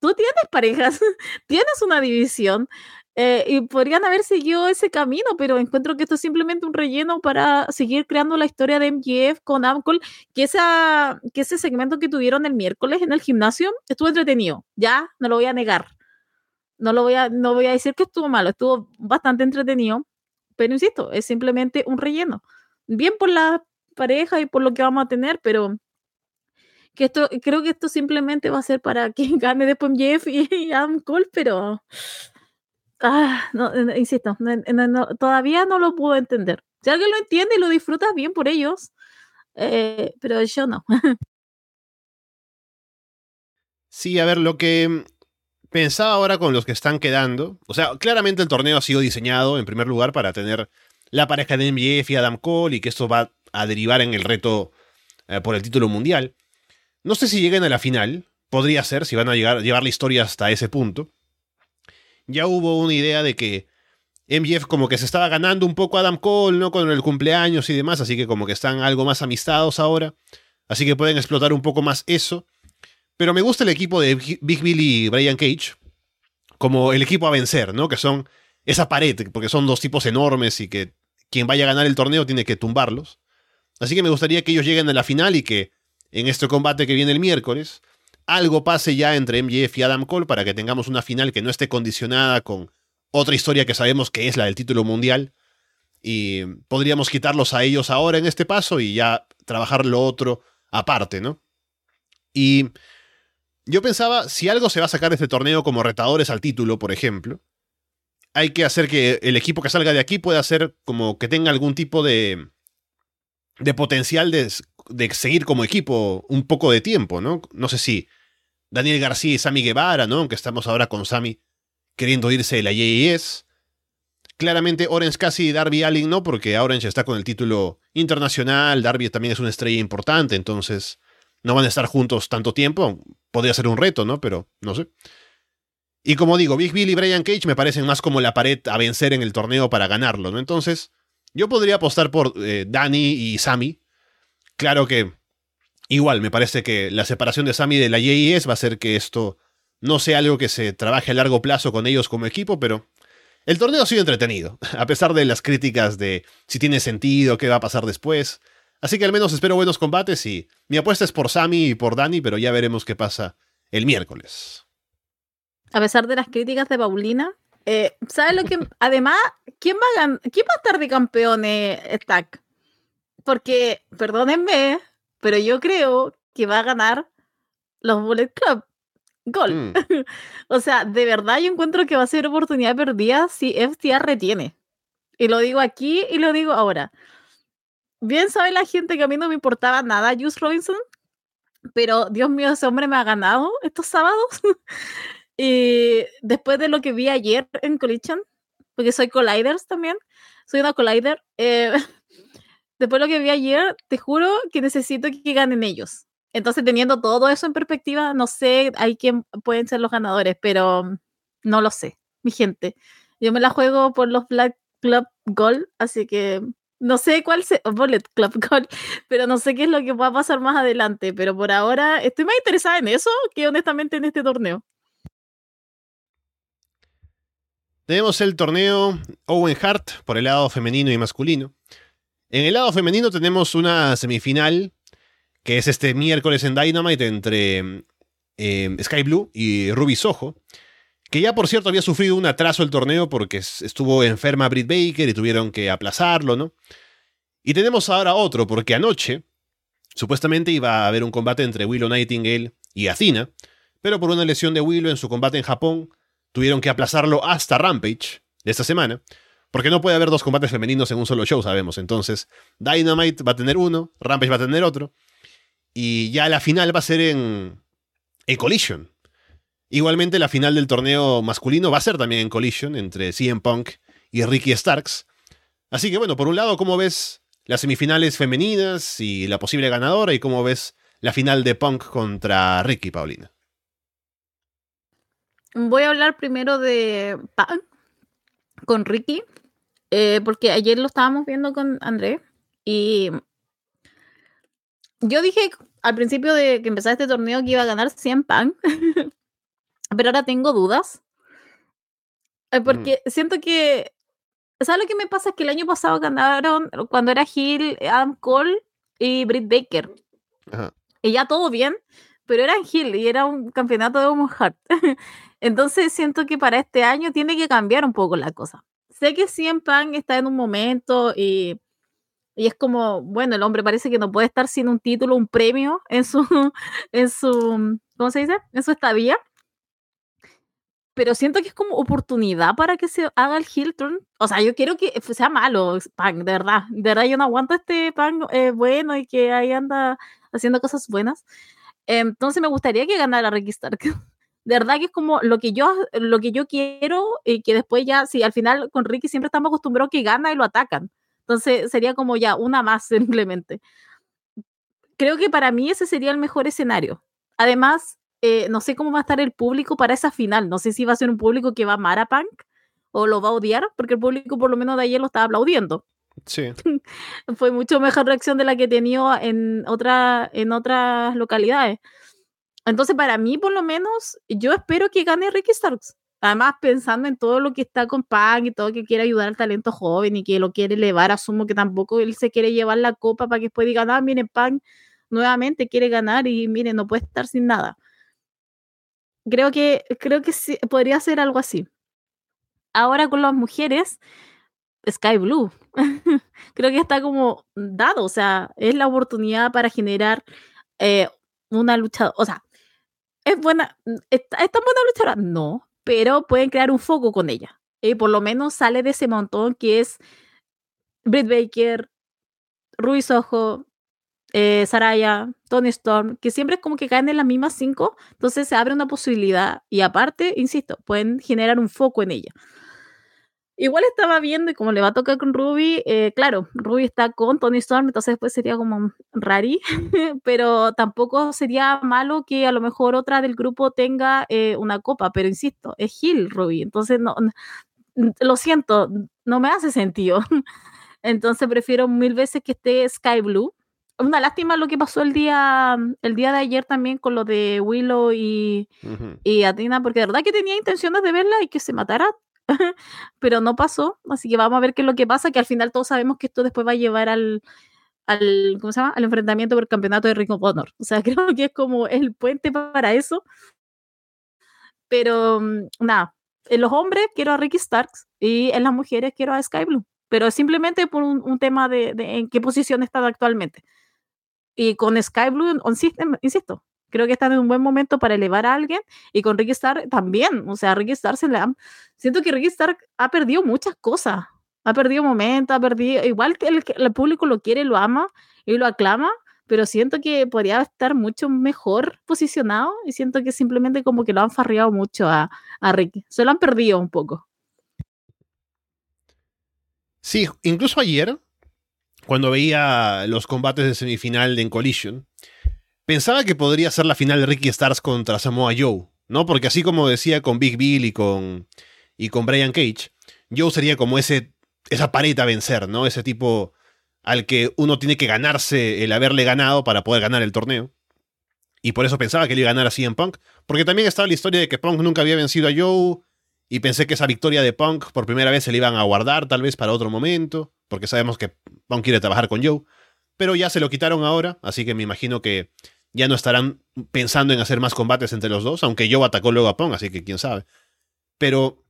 tú tienes parejas, (laughs) tienes una división eh, y podrían haber seguido ese camino, pero encuentro que esto es simplemente un relleno para seguir creando la historia de MJF con Adam Cole, que, que ese segmento que tuvieron el miércoles en el gimnasio estuvo entretenido, ya no lo voy a negar. No lo voy a, no voy a decir que estuvo malo, estuvo bastante entretenido, pero insisto, es simplemente un relleno. Bien por la pareja y por lo que vamos a tener, pero que esto, creo que esto simplemente va a ser para quien (laughs) gane después Jeff y Adam Cole, pero ah, no, insisto, todavía no lo puedo entender. Si alguien lo entiende y lo disfruta, bien por ellos, eh, pero yo no. (laughs) Sí, a ver, lo que pensaba ahora con los que están quedando. O sea, claramente el torneo ha sido diseñado en primer lugar para tener la pareja de MJF y Adam Cole y que esto va a derivar en el reto eh, por el título mundial. No sé si lleguen a la final, podría ser, si van a llegar, llevar la historia hasta ese punto. Ya hubo una idea de que MJF como que se estaba ganando un poco a Adam Cole, ¿no? Con el cumpleaños y demás, así que como que están algo más amistados ahora. Así que pueden explotar un poco más eso. Pero me gusta el equipo de Big Billy y Brian Cage como el equipo a vencer, ¿no? Que son esa pared, porque son dos tipos enormes y que quien vaya a ganar el torneo tiene que tumbarlos. Así que me gustaría que ellos lleguen a la final y que en este combate que viene el miércoles, algo pase ya entre MJF y Adam Cole para que tengamos una final que no esté condicionada con otra historia que sabemos que es la del título mundial. Y podríamos quitarlos a ellos ahora en este paso y ya trabajar lo otro aparte, ¿no? Y yo pensaba, si algo se va a sacar de este torneo como retadores al título, por ejemplo, hay que hacer que el equipo que salga de aquí pueda ser como que tenga algún tipo de, de potencial de, de seguir como equipo un poco de tiempo, ¿no? No sé si Daniel García y Sammy Guevara, ¿no? Aunque estamos ahora con Sammy queriendo irse de la JES. Claramente Orange casi y Darby Allin no, porque Orange está con el título internacional, Darby también es una estrella importante, entonces no van a estar juntos tanto tiempo. Podría ser un reto, ¿no? Pero no sé. Y como digo, Big Bill y Brian Cage me parecen más como la pared a vencer en el torneo para ganarlo, ¿no? Entonces, yo podría apostar por eh, Danny y Sammy. Claro que igual, me parece que la separación de Sammy de la JES va a hacer que esto no sea algo que se trabaje a largo plazo con ellos como equipo, pero el torneo ha sido entretenido, (laughs) a pesar de las críticas de si tiene sentido, qué va a pasar después. Así que al menos espero buenos combates y mi apuesta es por Sammy y por Dani, pero ya veremos qué pasa el miércoles. A pesar de las críticas de Paulina, eh, ¿sabes lo que? Además, ¿quién va, a ¿quién va a estar de campeón eh, Stack? Porque, perdónenme, pero yo creo que va a ganar los Bullet Club. Gol. Mm. (laughs) o sea, de verdad yo encuentro que va a ser oportunidad perdida si FTR retiene. Y lo digo aquí y lo digo ahora bien sabe la gente que a mí no me importaba nada Juice Robinson, pero Dios mío, ese hombre me ha ganado estos sábados. (laughs) y después de lo que vi ayer en Collision, porque soy Colliders también. Soy una Collider. Eh, (laughs) después de lo que vi ayer, te juro que necesito que ganen ellos. Entonces, teniendo todo eso en perspectiva, no sé, hay quién pueden ser los ganadores, pero no lo sé, mi gente. Yo me la juego por los Black Club Gold, así que no sé cuál se Bullet Club (laughs) pero no sé qué es lo que va a pasar más adelante, pero por ahora estoy más interesada en eso que honestamente en este torneo. Tenemos el torneo Owen Hart por el lado femenino y masculino. En el lado femenino tenemos una semifinal que es este miércoles en Dynamite entre eh, Sky Blue y Ruby Soho, que ya por cierto había sufrido un atraso el torneo porque estuvo enferma Britt Baker y tuvieron que aplazarlo, ¿no? Y tenemos ahora otro, porque anoche supuestamente iba a haber un combate entre Willow Nightingale y Athena, pero por una lesión de Willow en su combate en Japón, tuvieron que aplazarlo hasta Rampage de esta semana, porque no puede haber dos combates femeninos en un solo show, sabemos. Entonces, Dynamite va a tener uno, Rampage va a tener otro, y ya la final va a ser en, en Collision. Igualmente, la final del torneo masculino va a ser también en Collision entre CM Punk y Ricky Starks. Así que bueno, por un lado, ¿cómo ves las semifinales femeninas y la posible ganadora? ¿Y cómo ves la final de Punk contra Ricky, Paulina? Voy a hablar primero de Pan con Ricky, eh, porque ayer lo estábamos viendo con André y yo dije al principio de que empezara este torneo que iba a ganar 100 Pan, (laughs) pero ahora tengo dudas. Eh, porque siento que, ¿sabes lo que me pasa? Es que el año pasado ganaron cuando era Hill, Adam Cole y Britt Baker. Y ya todo bien, pero era Hill y era un campeonato de Women's Heart. (laughs) Entonces siento que para este año tiene que cambiar un poco la cosa. Sé que CM Punk está en un momento y, y, es como, bueno, el hombre parece que no puede estar sin un título, un premio en su, (laughs) en su, ¿cómo se dice? En su estadía. Pero siento que es como oportunidad para que se haga el Hilton. O sea, yo quiero que sea malo Punk, de verdad. De verdad, yo no aguanto este Punk eh, bueno y que ahí anda haciendo cosas buenas. Entonces me gustaría que ganara Ricky Stark. (laughs) de verdad que es como lo que yo, lo que yo quiero y que después ya, si al final con Ricky siempre estamos acostumbrados que gana y lo atacan. Entonces sería como ya una más (laughs) simplemente. Creo que para mí ese sería el mejor escenario. Además, eh, no sé cómo va a estar el público para esa final. No sé si va a ser un público que va a amar a Punk o lo va a odiar, porque el público por lo menos de ayer lo estaba aplaudiendo. Sí. (laughs) Fue mucho mejor reacción de la que he tenido en, otra, en otras localidades. Entonces, para mí, por lo menos, yo espero que gane Ricky Starks. Además, pensando en todo lo que está con Pang y todo que quiere ayudar al talento joven y que lo quiere elevar, asumo que tampoco él se quiere llevar la copa para que después diga, ah, miren, Pang nuevamente quiere ganar y miren, no puede estar sin nada. Creo que, creo que podría ser algo así. Ahora con las mujeres, Sky Blue. (laughs) creo que está como dado, o sea, es la oportunidad para generar eh, una lucha, o sea, ¿Es buena? Mm, ¿Está, tan buena luchadora? No, pero pueden crear un foco con ella. Y por lo menos sale de ese montón que es Britt Baker, Ruiz Ojo, eh, Saraya, Tony Storm, que siempre es como que caen en las mismas cinco, entonces se abre una posibilidad y aparte, insisto, pueden generar un foco en ella. Igual estaba viendo y como le va a tocar con Ruby, eh, claro, Ruby está con Tony Storm, entonces después sería como rari, (laughs) pero tampoco sería malo que a lo mejor otra del grupo tenga eh, una copa, pero insisto, es Hill Ruby, entonces no, lo siento, no me hace sentido. (laughs) Entonces prefiero mil veces que esté Sky Blue. Una lástima lo que pasó el día, el día de ayer también con lo de Willow y, y Atina, porque de verdad que tenía intenciones de verla y que se matara (laughs) pero no pasó, así que vamos a ver qué es lo que pasa, que al final todos sabemos que esto después va a llevar al, al ¿cómo se llama? Al enfrentamiento por el campeonato de Ring of Honor. O sea, (laughs) creo que es como el puente para eso. Pero mm, nada, en los hombres quiero a Ricky Starks y en las mujeres quiero a Sky Blue, pero simplemente por un, tema de, de, en qué posición está actualmente. Y con Sky Blue, insisto, creo que están en un buen momento para elevar a alguien y con Ricky Stark también, o sea, Ricky Stark se le ha, siento que Ricky Stark ha perdido muchas cosas, ha perdido momentos, ha perdido, igual que el, el público lo quiere, lo ama y lo aclama, pero siento que podría estar mucho mejor posicionado y siento que simplemente como que lo han farreado mucho a, a Ricky, se lo han perdido un poco. Sí, incluso ayer, cuando veía los combates de semifinal en Collision, pensaba que podría ser la final de Ricky Stars contra Samoa Joe, ¿no? Porque así como decía con Big Bill y con, y con Brian Cage, Joe sería como ese, esa pared a vencer, ¿no? Ese tipo al que uno tiene que ganarse el haberle ganado para poder ganar el torneo. Y por eso pensaba que le iba a ganar así en Punk. Porque también estaba la historia de que Punk nunca había vencido a Joe. Y pensé que esa victoria de Punk por primera vez se le iban a guardar, tal vez para otro momento. Porque sabemos que Punk quiere trabajar con Joe. Pero ya se lo quitaron ahora. Así que me imagino que ya no estarán pensando en hacer más combates entre los dos. Aunque Joe atacó luego a Punk, así que quién sabe. Pero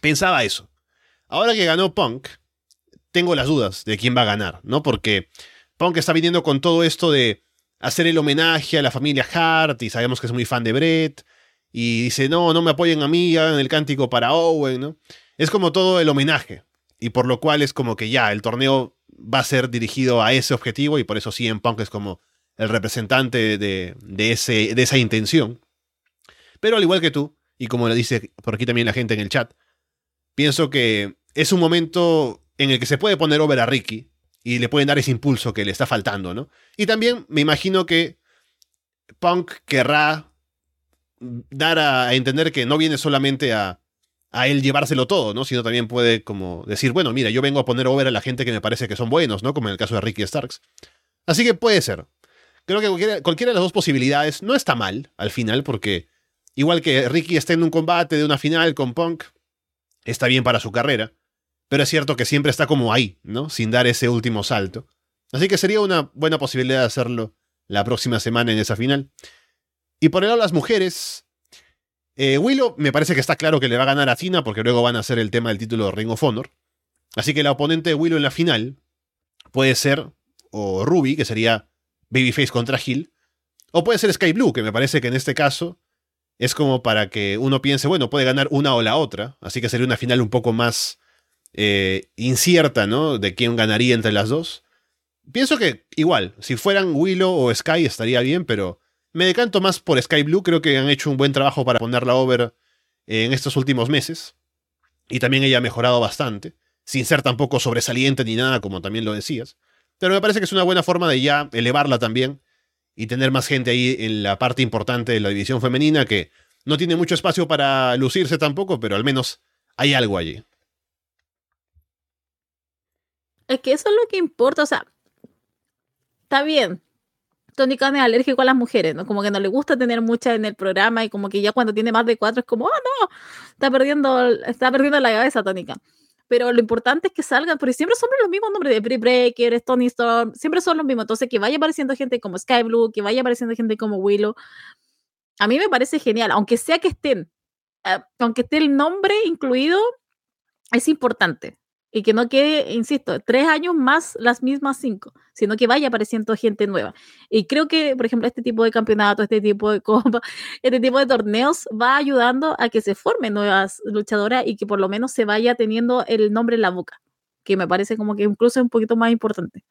pensaba eso. Ahora que ganó Punk, tengo las dudas de quién va a ganar, ¿no? Porque Punk está viniendo con todo esto de hacer el homenaje a la familia Hart y sabemos que es muy fan de Brett y dice, no, no me apoyen a mí, hagan el cántico para Owen, ¿no? Es como todo el homenaje y por lo cual es como que ya, el torneo va a ser dirigido a ese objetivo y por eso en Punk es como el representante de, de, ese, de esa intención. Pero al igual que tú, y como le dice por aquí también la gente en el chat, pienso que es un momento en el que se puede poner over a Ricky y le pueden dar ese impulso que le está faltando, ¿no? Y también me imagino que Punk querrá dar a entender que no viene solamente a, a él llevárselo todo, ¿no? Sino también puede como decir, bueno, mira, yo vengo a poner over a la gente que me parece que son buenos, ¿no? Como en el caso de Ricky Starks. Así que puede ser. Creo que cualquiera, cualquiera de las dos posibilidades no está mal al final, porque igual que Ricky está en un combate de una final con Punk, está bien para su carrera. Pero es cierto que siempre está como ahí, ¿no? Sin dar ese último salto. Así que sería una buena posibilidad de hacerlo la próxima semana en esa final. Y por el lado de las mujeres, eh, Willow me parece que está claro que le va a ganar a Tina porque luego van a hacer el tema del título de Ring of Honor. Así que la oponente de Willow en la final puede ser o Ruby, que sería Babyface contra Hill, o puede ser Sky Blue, que me parece que en este caso es como para que uno piense, bueno, puede ganar una o la otra, así que sería una final un poco más eh, incierta, ¿no? De quién ganaría entre las dos. Pienso que igual, si fueran Willow o Sky estaría bien, pero me decanto más por Sky Blue. Creo que han hecho un buen trabajo para ponerla over en estos últimos meses. Y también ella ha mejorado bastante, sin ser tampoco sobresaliente ni nada, como también lo decías. Pero me parece que es una buena forma de ya elevarla también y tener más gente ahí en la parte importante de la división femenina que no tiene mucho espacio para lucirse tampoco, pero al menos hay algo allí. Es que eso es lo que importa, o sea, está bien. Khan es alérgico a las mujeres, ¿no? Como que no le gusta tener muchas en el programa y como que ya cuando tiene más de cuatro es como, oh no, está perdiendo, está perdiendo la cabeza Khan. Pero lo importante es que salgan, porque siempre son los mismos nombres de Brie Breaker, Tony Storm, siempre son los mismos. Entonces, que vaya apareciendo gente como Sky Blue, que vaya apareciendo gente como Willow. A mí me parece genial, aunque sea que estén, eh, aunque esté el nombre incluido, es importante y que no quede, insisto, tres años más las mismas cinco, sino que vaya apareciendo gente nueva. Y creo que, por ejemplo, este tipo de campeonato, este tipo de (laughs) copa, este tipo de torneos va ayudando a que se formen nuevas luchadoras y que por lo menos se vaya teniendo el nombre en la boca, que me parece como que incluso es un poquito más importante.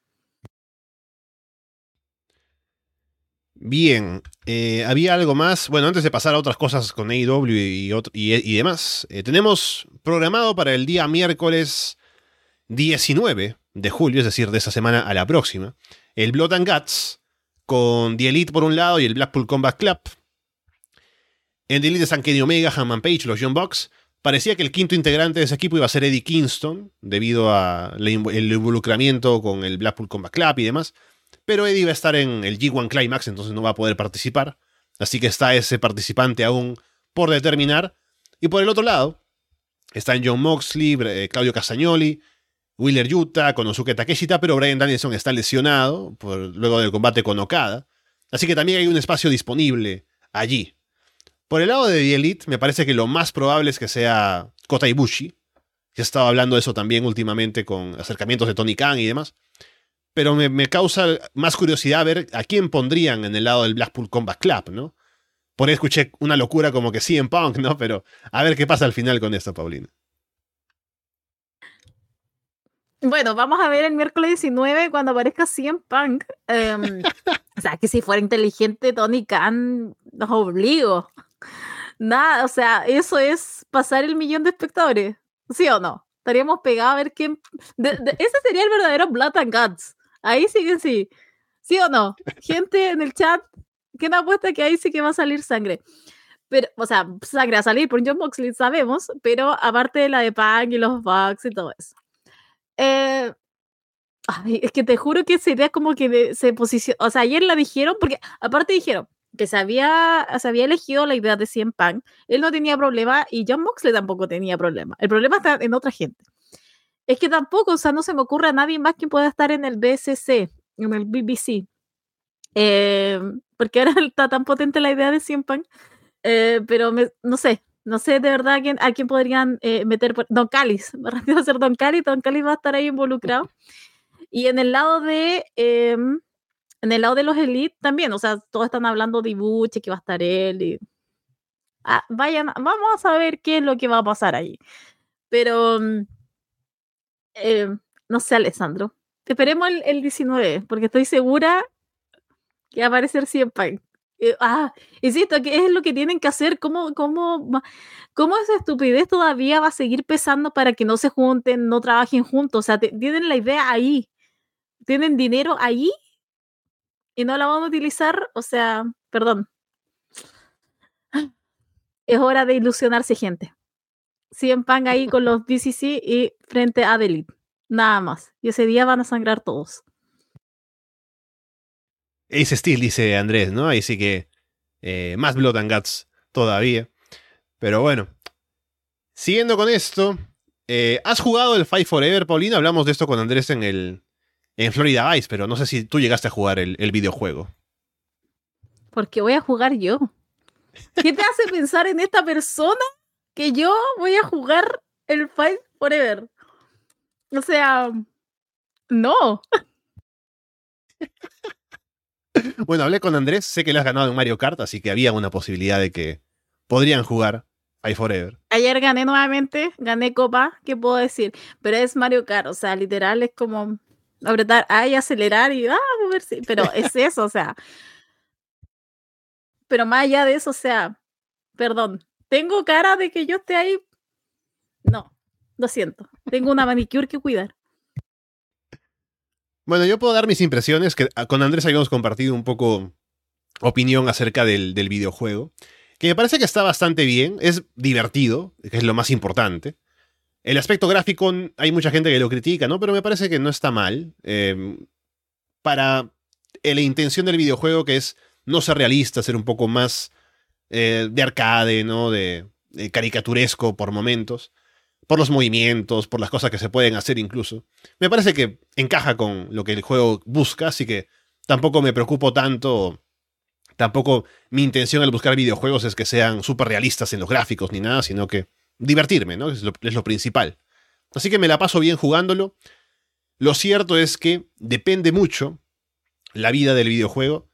Bien, eh, había algo más. Bueno, antes de pasar a otras cosas con AEW y, y, demás, eh, tenemos programado para el día miércoles 19 de julio, es decir, de esa semana a la próxima, el Blood and Guts, con The Elite por un lado y el Blackpool Combat Club. En The Elite están Kenny Omega, Hanman Page, los Young Bucks. Parecía que el quinto integrante de ese equipo iba a ser Eddie Kingston, debido al involucramiento con el Blackpool Combat Club y demás. Pero Eddie va a estar en el G1 Climax, entonces no va a poder participar. Así que está ese participante aún por determinar. Y por el otro lado, están John Moxley, eh, Claudio Castagnoli, Wheeler Yuta, Konosuke Takeshita, pero Brian Danielson está lesionado por, luego del combate con Okada. Así que también hay un espacio disponible allí. Por el lado de The Elite, me parece que lo más probable es que sea Kota Ibushi. he estado hablando de eso también últimamente con acercamientos de Tony Khan y demás. Pero me, me, causa más curiosidad ver a quién pondrían en el lado del Blackpool Combat Club, ¿no? Por ahí escuché una locura como que sí en Punk, ¿no? Pero a ver qué pasa al final con esto, Paulina. Bueno, vamos a ver el miércoles 19 cuando aparezca CM Punk. Em, (laughs) o sea, que si fuera inteligente, Tony Khan nos obligo. Nada, o sea, eso es pasar el millón de espectadores. ¿Sí o no? Estaríamos pegados a ver quién. ese sería el verdadero Blood and Guts. Ahí sí que sí. ¿Sí o no? Gente en el chat, ¿quién apuesta que ahí sí que va a salir sangre? Pero, o sea, sangre a salir por John Moxley, sabemos, pero aparte de la de Punk y los Bucks y todo eso. Eh, es que te juro que idea como que se posicionó, o sea, ayer la dijeron, porque aparte dijeron que se había, se había elegido la idea de CM Punk, él no tenía problema y John Moxley tampoco tenía problema. El problema está en otra gente. Es que tampoco, o sea, no se me ocurre a nadie más que pueda estar en el BSC, en el BBC. Eh, porque ahora (laughs) está tan potente la idea de CM Punk eh, pero no sé, no sé de verdad a quién, a quién podrían eh, meter. Don Calis, (laughs) me refiero a ser Don Calis, Don Calis va a estar ahí involucrado. Y en el lado de. Em, en el lado de los Elite también, o sea, todos están hablando de Ibuchi, que va a estar él. Y... Ah, vamos a ver qué es lo que va a pasar ahí. Pero. Eh, no sé, Alessandro. Esperemos el, el 19, porque estoy segura que va a aparecer siempre. Eh, ah, insisto, que es lo que tienen que hacer? ¿Cómo, cómo, ¿Cómo esa estupidez todavía va a seguir pesando para que no se junten, no trabajen juntos? O sea, tienen la idea ahí, tienen dinero ahí y no la van a utilizar. O sea, perdón. Es hora de ilusionarse, gente. Pan ahí con los (laughs) DCC y frente a Delete. Nada más. Y ese día van a sangrar todos. Ace Steel, dice Andrés, ¿no? Ahí sí que eh, más Blood and Guts todavía. Pero bueno. Siguiendo con esto, eh, ¿has jugado el Fight Forever, Paulina? Hablamos de esto con Andrés en el en Florida Vice, pero no sé si tú llegaste a jugar el, el videojuego. Porque voy a jugar yo. ¿Qué te hace pensar en esta persona que yo voy a jugar el Fight Forever? O sea, no. (laughs) Bueno, hablé con Andrés, sé que le has ganado en Mario Kart, así que había una posibilidad de que podrían jugar I Forever. Ayer gané nuevamente, gané copa, ¿qué puedo decir? Pero es Mario Kart, o sea, literal es como apretar ahí, acelerar y ah, ver si. Pero (laughs) es eso, o sea. Pero más allá de eso, o sea, perdón, ¿tengo cara de que yo esté ahí? No, lo siento. Tengo una manicure que cuidar. Bueno, yo puedo dar mis impresiones, que ah, con Andrés habíamos compartido un poco opinión acerca del, videojuego, que me parece que está bastante bien, es divertido, que es lo más importante. El aspecto gráfico, hay mucha gente que lo critica, ¿no? Pero me parece que no está mal. Em, para eh, la intención del videojuego, que es no ser realista, ser un poco más eh, de arcade, ¿no? de caricaturesco por momentos por los movimientos, por las cosas que se pueden hacer incluso. Me parece que encaja con lo que el juego busca, así que tampoco me preocupo tanto. Tampoco mi intención al buscar videojuegos es que sean súper realistas en los gráficos ni nada, sino que divertirme, ¿no? Es lo, es lo principal. Así que me la paso bien jugándolo. Lo cierto es que depende mucho la vida del videojuego,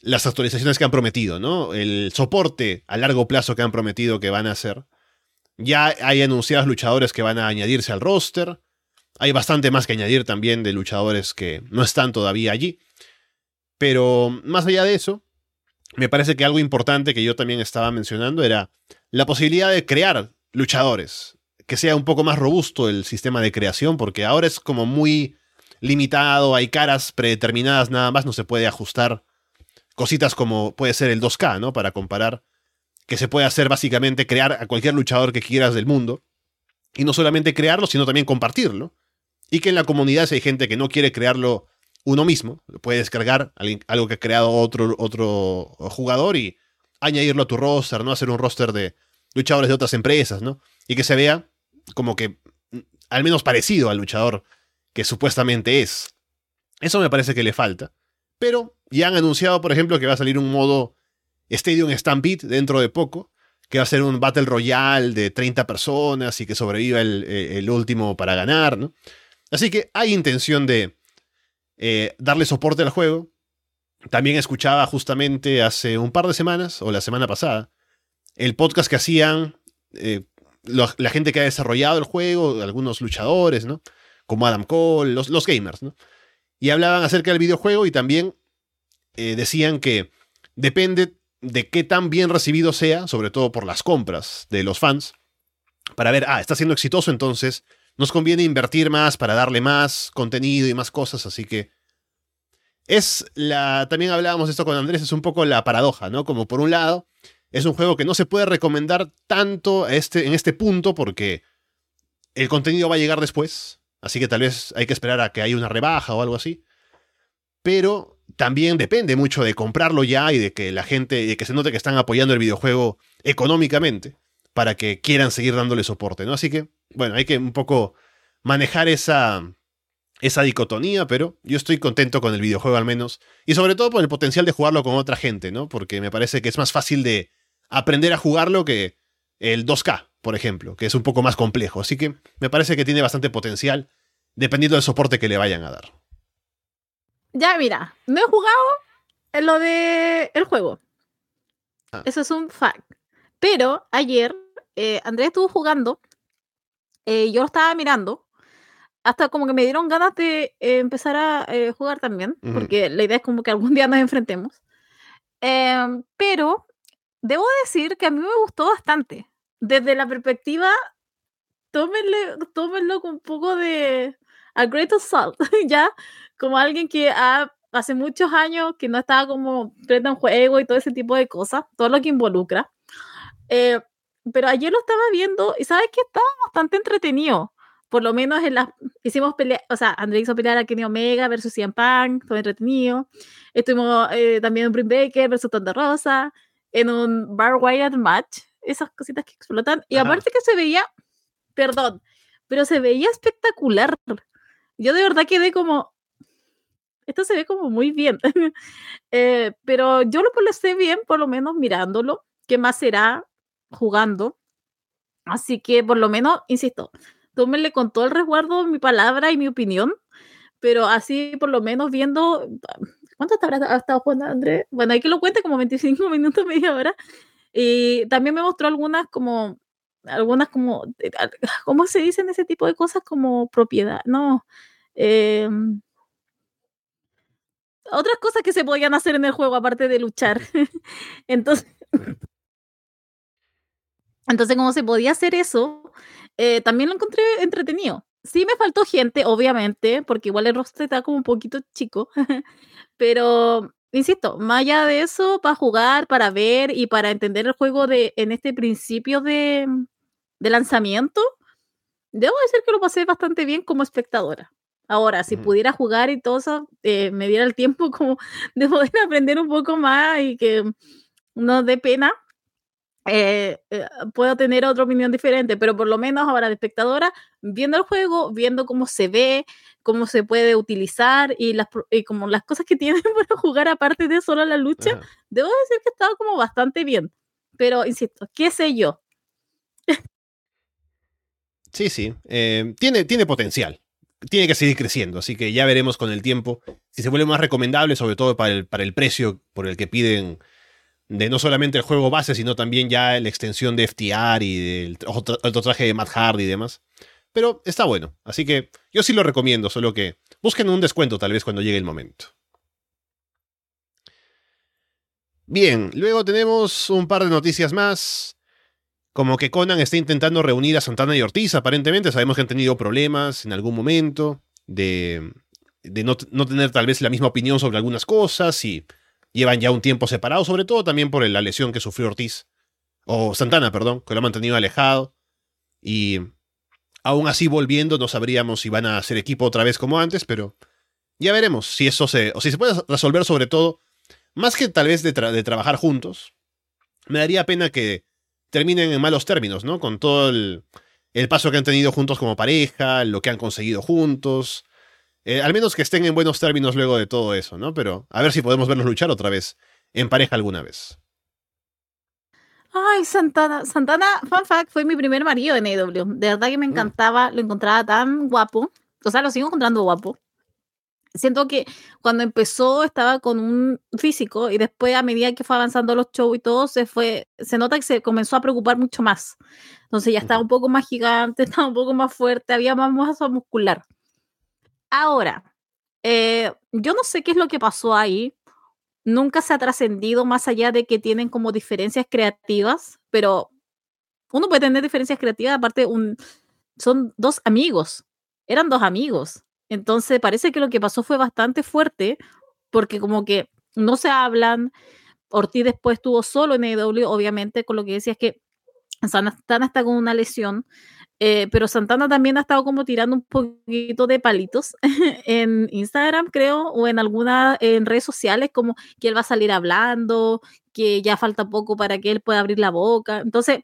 las actualizaciones que han prometido, ¿no? El soporte a largo plazo que han prometido que van a hacer ya hay anunciados luchadores que van a añadirse al roster. Hay bastante más que añadir también de luchadores que no están todavía allí. Pero más allá de eso, me parece que algo importante que yo también estaba mencionando era la posibilidad de crear luchadores. Que sea un poco más robusto el sistema de creación, porque ahora es como muy limitado, hay caras predeterminadas nada más, no se puede ajustar cositas como puede ser el 2K, ¿no? Para comparar que se puede hacer básicamente crear a cualquier luchador que quieras del mundo. Y no solamente crearlo, sino también compartirlo. Y que en la comunidad si hay gente que no quiere crearlo uno mismo, puede descargar algo que ha creado otro, otro jugador y añadirlo a tu roster, ¿no? Hacer un roster de luchadores de otras empresas, ¿no? Y que se vea como que mm, al menos parecido al luchador que supuestamente es. Eso me parece que le falta. Pero ya han anunciado, por ejemplo, que va a salir un modo Stadium Stampede dentro de poco, que va a ser un Battle Royale de 30 personas y que sobreviva el, último para ganar. Así que hay intención de eh, darle soporte al juego. También escuchaba justamente hace un par de semanas, o la semana pasada, el podcast que hacían eh, la gente que ha desarrollado el juego, algunos luchadores, ¿no? Como Adam Cole, los, gamers, ¿no? Y hablaban acerca del videojuego y también eh, decían que depende de qué tan bien recibido sea, sobre todo por las compras de los fans, para ver, ah, está siendo exitoso, entonces nos conviene invertir más para darle más contenido y más cosas, así que es la también hablábamos esto con Andrés, es un poco la paradoja, ¿no? Como por un lado, es un juego que no se puede recomendar tanto este, en este punto porque el contenido va a llegar después, así que tal vez hay que esperar a que haya una rebaja o algo así. Pero también depende mucho de comprarlo ya y de que la gente, de que se note que están apoyando el videojuego económicamente para que quieran seguir dándole soporte, ¿no? Así que, bueno, hay que un poco manejar esa, esa dicotomía, pero yo estoy contento con el videojuego al menos. Y sobre todo por el potencial de jugarlo con otra gente, ¿no? Porque me parece que es más fácil de aprender a jugarlo que el 2K, por ejemplo, que es un poco más complejo. Así que me parece que tiene bastante potencial dependiendo del soporte que le vayan a dar. Ya, mira, no he jugado en lo de el juego. Ah. Eso es un fact. Pero ayer eh, Andrés estuvo jugando, eh, yo lo estaba mirando, hasta como que me dieron ganas de eh, empezar a jugar también, porque la idea es como que algún (laughs) día nos enfrentemos. Em, pero debo decir que a mí me gustó bastante. Desde la perspectiva, tómenlo con un poco de a great assault, (laughs) ya, como alguien que ha, hace muchos años que no estaba como frente a un juego y todo ese tipo de cosas, todo lo que involucra. Eh, pero ayer lo estaba viendo y sabes que estaba bastante entretenido. Por lo menos en las hicimos pelea, o sea, André hizo pelear a Kenny Omega versus Cien Punk, todo entretenido. Estuvimos eh, también en Brim Baker versus Tonda Rosa, en un Bar Wyatt match, esas cositas que explotan. Y aparte que se veía, perdón, pero se veía espectacular. Yo de verdad quedé como, esto se ve como muy bien, (laughs) eh, pero yo lo sé bien, por lo menos mirándolo. ¿Qué más será jugando? Así que por lo menos, insisto, tómenle con todo el resguardo mi palabra y mi opinión, pero así por lo menos viendo, ¿cuánto habrá estado jugando Andrés? Bueno, hay que lo cuente como 25 (laughs) minutos, media hora. Y también me mostró algunas como, algunas como, ¿cómo se dicen ese tipo de cosas? Como propiedad, no. Eh, otras cosas que se podían hacer en el juego aparte de luchar. (laughs) entonces, entonces, como se podía hacer eso, eh, también lo encontré entretenido. Sí me faltó gente, obviamente, porque igual el rostro está como un poquito chico, (laughs) pero insisto, más allá de eso, para jugar, para ver y para entender el juego de, en este principio de, de lanzamiento, debo decir que lo pasé bastante bien como espectadora. Ahora, si pudiera jugar y todo eso, eh, me diera el tiempo (laughs) como de poder aprender un poco más y que no dé pena, eh, eh, puedo tener otra opinión diferente, pero por lo menos ahora de espectadora, viendo el juego, viendo cómo se ve, cómo se puede utilizar y las, como las cosas que tienen (laughs) para jugar aparte de solo la lucha, debo decir que estaba como bastante bien. Pero, insisto, ¿qué sé yo? Sí, sí, tiene, tiene potencial tiene que seguir creciendo, así que ya veremos con el tiempo si se vuelve más recomendable, sobre todo para el, para el precio por el que piden de no solamente el juego base, sino también ya la extensión de FTR y del otro, traje de Matt Hardy y demás. Pero está bueno, así que yo sí lo recomiendo, solo que busquen un descuento tal vez cuando llegue el momento. Bien, luego tenemos un par de noticias más. Como que Conan está intentando reunir a Santana y Ortiz, aparentemente. Sabemos que han tenido problemas en algún momento de, no, tener tal vez la misma opinión sobre algunas cosas y llevan ya un tiempo separados, sobre todo también por la lesión que sufrió Ortiz. O Santana, perdón, que lo ha mantenido alejado. Y aún así volviendo no sabríamos si van a ser equipo otra vez como antes, pero ya veremos si eso se, o si se puede resolver sobre todo, más que tal vez de, de trabajar juntos. Me daría pena que terminen en malos términos, ¿no? Con todo el, paso que han tenido juntos como pareja, lo que han conseguido juntos. Eh, al menos que estén en buenos términos luego de todo eso, ¿no? Pero a ver si podemos verlos luchar otra vez en pareja alguna vez. Ay, Santana. Santana, fun fact, fue mi primer marido en AW. De verdad que me mm. encantaba, lo encontraba tan guapo. O sea, lo sigo encontrando guapo siento que cuando empezó estaba con un físico y después a medida que fue avanzando los shows y todo, se fue, se nota que se comenzó a preocupar mucho más. Entonces ya estaba un poco más gigante, (laughs) estaba un poco más fuerte, había más masa muscular. Ahora, eh, yo no sé qué es lo que pasó ahí. Nunca se ha trascendido más allá de que tienen como diferencias creativas, pero uno puede tener diferencias creativas, aparte un, son dos amigos, eran dos amigos. Entonces parece que lo que pasó fue bastante fuerte porque como que no se hablan. Ortiz después estuvo solo en AEW, obviamente, con lo que decía es que Santana está con una lesión, eh, pero Santana también ha estado como tirando un poquito de palitos (laughs) en Instagram, creo, o en algunas en redes sociales, como que él va a salir hablando, que ya falta poco para que él pueda abrir la boca. Entonces,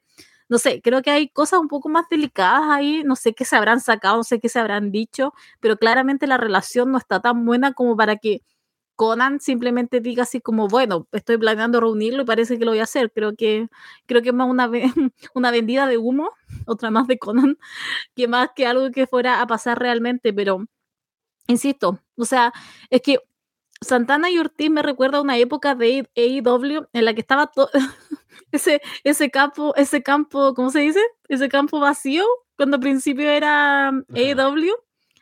no sé, creo que hay cosas un poco más delicadas ahí, no sé qué se habrán sacado, no sé qué se habrán dicho, pero claramente la relación no está tan buena como para que Conan simplemente diga así como, bueno, estoy planeando reunirlo y parece que lo voy a hacer. Creo que, creo que es más una, (laughs) una vendida de humo, otra más de Conan, (laughs) que más que algo que fuera a pasar realmente, pero insisto, o sea, es que Santana y Ortiz me recuerda una época de AEW en la que estaba todo (laughs) ese, ese campo, ese campo, ¿cómo se dice? Ese campo vacío, cuando al principio era AEW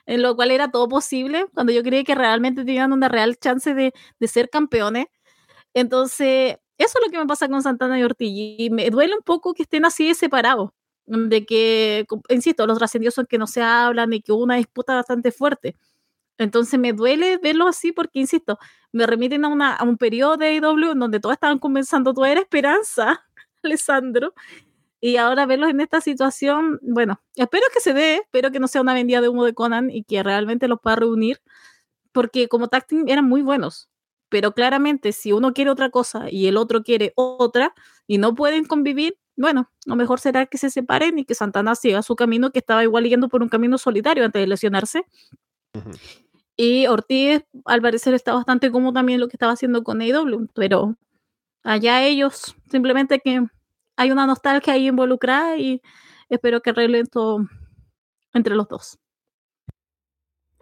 en lo cual era todo posible, cuando yo creía que realmente tenían una real chance de, ser campeones. Entonces, eso es lo que me pasa con Santana y Ortiz, y me duele un poco que estén así separados, de que, insisto, los trascendidos son que no se hablan y que hubo una disputa bastante fuerte. Entonces me duele verlo así porque, insisto, me remiten a, una, a un periodo de AEW donde todos estaban comenzando, toda era esperanza, (laughs) Alessandro, y ahora verlos en esta situación, bueno, espero que se dé, espero que no sea una vendida de humo de Conan y que realmente los pueda reunir, porque como tag eran muy buenos. Pero claramente, si uno quiere otra cosa y el otro quiere otra y no pueden convivir, bueno, lo mejor será que se separen y que Santana siga su camino, que estaba igual yendo por un camino solitario antes de lesionarse. Y Ortiz, al parecer, está bastante cómodo también lo que estaba haciendo con AEW, pero allá ellos, simplemente que hay una nostalgia ahí involucrada y espero que arreglen todo entre los dos.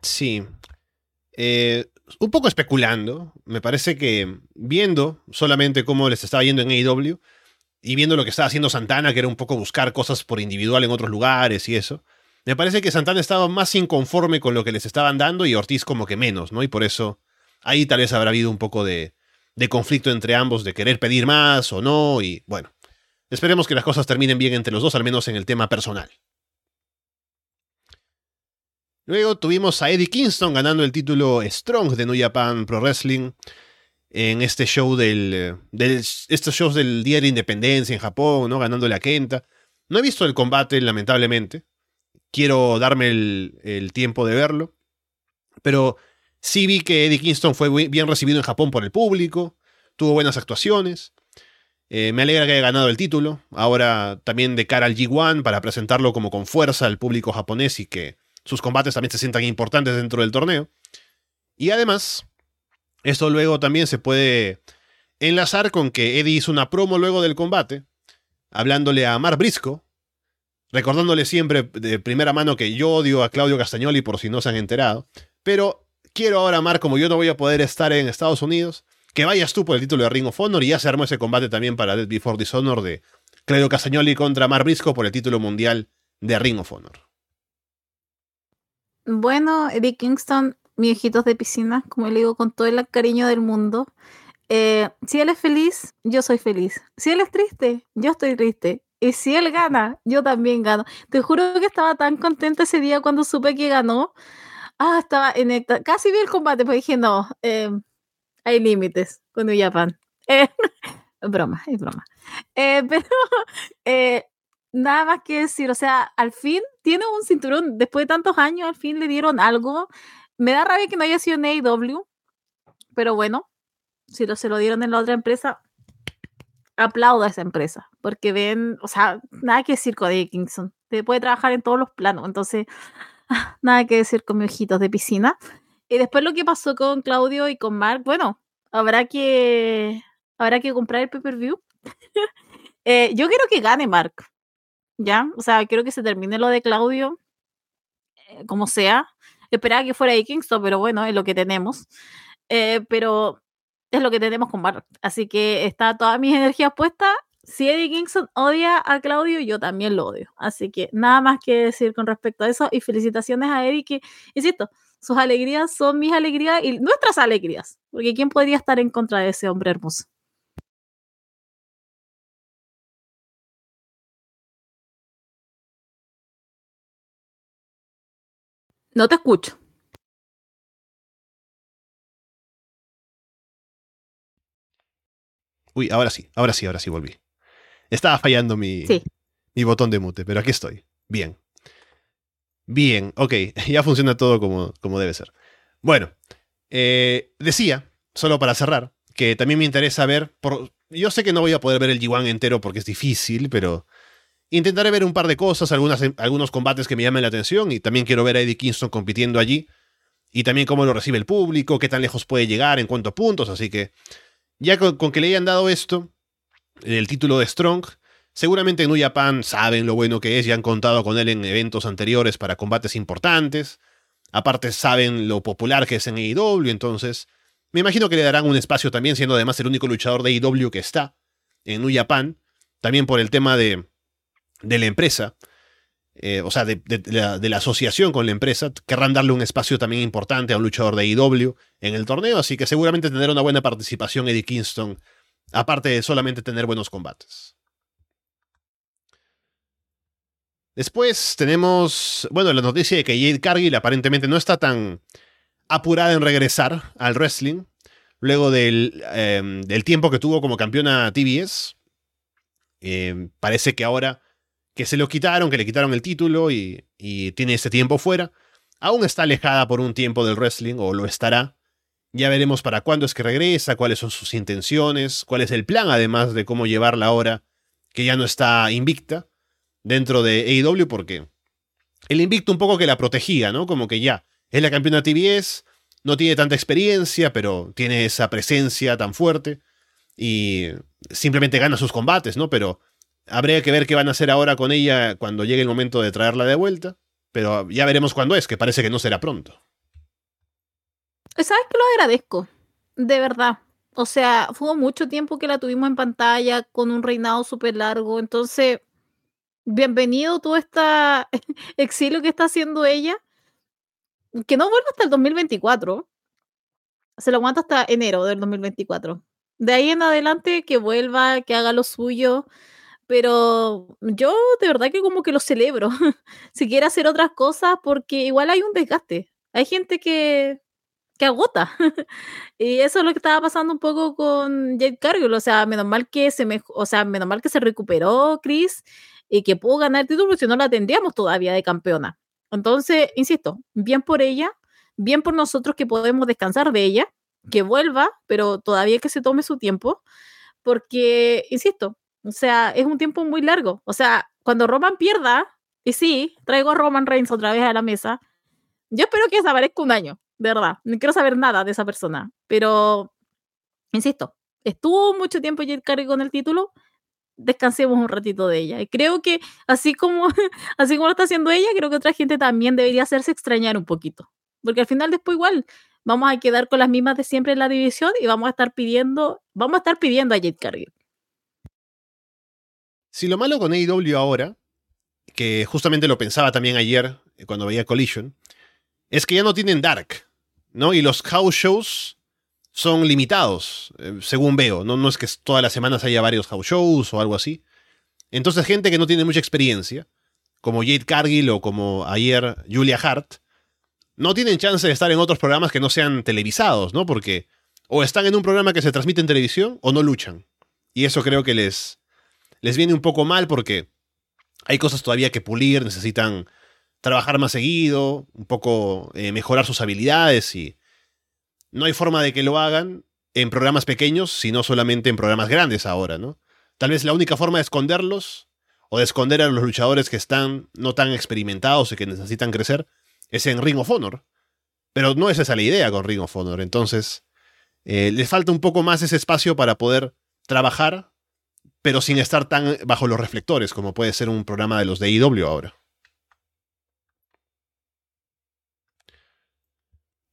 Sí. Eh, un poco especulando, me parece que viendo solamente cómo les estaba yendo en AEW y viendo lo que estaba haciendo Santana, que era un poco buscar cosas por individual en otros lugares y eso, me parece que Santana estaba más inconforme con lo que les estaban dando y Ortiz como que menos, ¿no? Y por eso ahí tal vez habrá habido un poco de, conflicto entre ambos, de querer pedir más o no, y bueno, Esperemos que las cosas terminen bien entre los dos, al menos en el tema personal. Luego tuvimos a Eddie Kingston ganando el título Strong de New Japan Pro Wrestling en este show del, estos shows del Día de la Independencia en Japón, ¿no? Ganándole a Kenta. No he visto el combate, lamentablemente. Quiero darme el, tiempo de verlo. Pero sí vi que Eddie Kingston fue bien recibido en Japón por el público. Tuvo buenas actuaciones. Eh, me alegra que haya ganado el título. Ahora también de cara al G1 para presentarlo como con fuerza al público japonés y que sus combates también se sientan importantes dentro del torneo. Y además, esto luego también se puede enlazar con que Eddie hizo una promo luego del combate, hablándole a Mar Brisco, recordándole siempre de primera mano que yo odio a Claudio Castagnoli por si no se han enterado, pero quiero ahora, Mar, como yo no voy a poder estar en Estados Unidos, que vayas tú por el título de Ring of Honor y ya se armó ese combate también para Dead Before Dishonor de Claudio Castagnoli contra Mar Brisco por el título mundial de Ring of Honor. Bueno, Eddie Kingston, mis hijitos de piscina, como le digo con todo el cariño del mundo. Eh, si él es feliz, yo soy feliz. Si él es triste, yo estoy triste. Y si él gana, yo también gano. Te juro que estaba tan contenta ese día cuando supe que ganó. Ah, estaba en el, casi vi el combate, pues dije, no, eh, hay límites con New Japan. (laughs) Eh, broma, es broma. Eh, (laughs) pero eh, nada más que decir, o sea, al fin tiene un cinturón, después de tantos años, al fin le dieron algo. Me da rabia que no haya sido en AEW, pero bueno, si lo, se lo dieron en la otra empresa, aplaudo a esa empresa, porque ven, o sea, nada que decir con Eddie Kingston, te puede trabajar en todos los planos, entonces, (laughs) nada que decir con mis ojitos de piscina. Y después lo que pasó con Claudio y con Mark, bueno, habrá que, habrá que comprar el pay-per-view. (laughs) Eh, yo quiero que gane Mark, ¿ya? O sea, quiero que se termine lo de Claudio, eh, como sea. Esperaba que fuera de Kingston, pero bueno, es lo que tenemos. Eh, pero es lo que tenemos con Mark. Así que está todas mis energías puestas. Si Eddie Kingston odia a Claudio, yo también lo odio. Así que nada más que decir con respecto a eso. Y felicitaciones a Eddie, que, insisto, sus alegrías son mis alegrías y nuestras alegrías, porque ¿quién podría estar en contra de ese hombre hermoso? No te escucho. Uy, ahora sí, ahora sí, ahora sí volví. Estaba fallando mi, mi botón de mute, pero aquí estoy. Bien. Bien, ok, (laughs) ya funciona todo como, como debe ser. Bueno, eh, decía, solo para cerrar, que también me interesa ver, por, yo sé que no voy a poder ver el G1 entero porque es difícil, pero intentaré ver un par de cosas, algunas, algunos combates que me llamen la atención y también quiero ver a Eddie Kingston compitiendo allí y también cómo lo recibe el público, qué tan lejos puede llegar, en cuanto a puntos, así que ya con, con que le hayan dado esto, el título de Strong, Seguramente en New Japan saben lo bueno que es y han contado con él en eventos anteriores para combates importantes. Aparte saben lo popular que es en AEW, entonces me imagino que le darán un espacio también, siendo además el único luchador de AEW que está en New Japan. También por el tema de, de la empresa, eh, o sea, de, la, de, la, asociación con la empresa. Querrán darle un espacio también importante a un luchador de AEW en el torneo, así que seguramente tendrá una buena participación Eddie Kingston, aparte de solamente tener buenos combates. Después tenemos, bueno, la noticia de que Jade Cargill aparentemente no está tan apurada en regresar al wrestling luego del, em, tiempo que tuvo como campeona TBS. Em, parece que ahora que se lo quitaron, que le quitaron el título y, y tiene ese tiempo fuera, aún está alejada por un tiempo del wrestling o lo estará. Ya veremos para cuándo es que regresa, cuáles son sus intenciones, cuál es el plan además de cómo llevarla ahora que ya no está invicta dentro de AEW porque el invicto un poco que la protegía, ¿no? Como que ya, es la campeona TBS, no tiene tanta experiencia, pero tiene esa presencia tan fuerte y simplemente gana sus combates, ¿no? Pero habría que ver qué van a hacer ahora con ella cuando llegue el momento de traerla de vuelta, pero ya veremos cuándo es, que parece que no será pronto. ¿Sabes que lo agradezco? De verdad. O sea, fue mucho tiempo que la tuvimos en pantalla con un reinado súper largo, entonces bienvenido todo este (laughs) exilio que está haciendo ella, que no vuelve hasta el 2024. Se lo aguanta hasta enero del 2024. De ahí en adelante que vuelva, que haga lo suyo. Pero yo de verdad que como que lo celebro. (laughs) si quiere hacer otras cosas, porque igual hay un desgaste. Hay gente que, que agota. (laughs) y eso es lo que estaba pasando un poco con Jade Cargill. O sea, menos mal que se me, o sea, menos mal que se recuperó Chris y que pudo ganar el título, si no la tendríamos todavía de campeona. Entonces, insisto, bien por ella, bien por nosotros que podemos descansar de ella, que vuelva, pero todavía que se tome su tiempo, porque, insisto, o sea, es un tiempo muy largo. O sea, cuando Roman pierda, y sí, traigo a Roman Reigns otra vez a la mesa, yo espero que desaparezca un año, de verdad. No quiero saber nada de esa persona, pero, insisto, estuvo mucho tiempo Jet Carey con el título, descansemos un ratito de ella. Y creo que así como, (laughs) así como lo está haciendo ella, creo que otra gente también debería hacerse extrañar un poquito. Porque al final después igual vamos a quedar con las mismas de siempre en la división y vamos a estar pidiendo, vamos a estar pidiendo a Jade Cargill. Si lo malo con AEW ahora, que justamente lo pensaba también ayer eh, cuando veía Collision, es que ya no tienen Dark, ¿no? Y los house shows son limitados, eh, según veo. ¿no? no es que todas las semanas haya varios house shows o algo así. Entonces, gente que no tiene mucha experiencia, como Jade Cargill o como ayer Julia Hart, no tienen chance de estar en otros programas que no sean televisados, ¿no? Porque o están en un programa que se transmite en televisión o no luchan. Y eso creo que les, les viene un poco mal porque hay cosas todavía que pulir, necesitan trabajar más seguido, un poco eh, mejorar sus habilidades y no hay forma de que lo hagan en programas pequeños, sino solamente en programas grandes ahora, ¿no? Tal vez la única forma de esconderlos o de esconder a los luchadores que están no tan experimentados y que necesitan crecer es en Ring of Honor. Pero no es esa la idea con Ring of Honor. Entonces, eh, les falta un poco más ese espacio para poder trabajar, pero sin estar tan bajo los reflectores como puede ser un programa de los de IW ahora.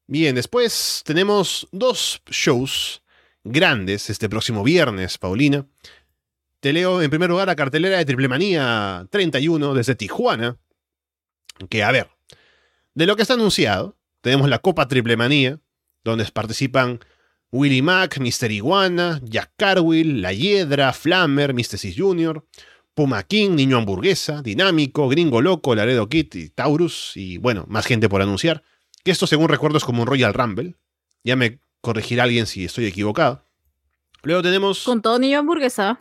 Bien, después tenemos dos shows grandes este próximo viernes, Paulina. Te leo en primer lugar la cartelera de Triple Manía 31 desde Tijuana. Que a ver, de lo que está anunciado, tenemos la Copa Triple Manía, donde participan Willie Mack, Mr. Iguana, Jack Carwill, La Hiedra, Flammer, Mysticis Jr., Puma King, Niño Hamburguesa, Dinámico, Gringo Loco, Laredo Kid y Taurus, y bueno, más gente por anunciar. Que esto, según recuerdo, es como un Royal Rumble. Ya me corregirá alguien si estoy equivocado. Luego tenemos. Con todo Niño Hamburguesa.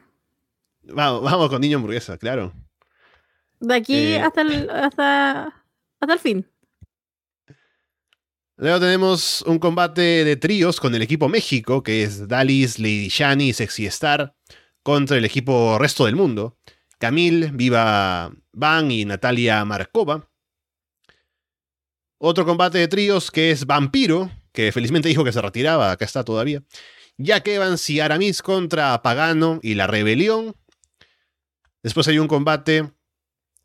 Vamos, vamos con Niño Hamburguesa, claro. De aquí Eh. hasta, el, hasta, hasta el fin. Luego tenemos un combate de tríos con el equipo México, que es Dalis, Lady Shani y Sexy Star, contra el equipo Resto del Mundo. Camille, Viva Van y Natalia Markova. Otro combate de tríos que es Vampiro, que felizmente dijo que se retiraba, acá está todavía. Jack Evans y Aramis contra Pagano y la Rebelión. Después hay un combate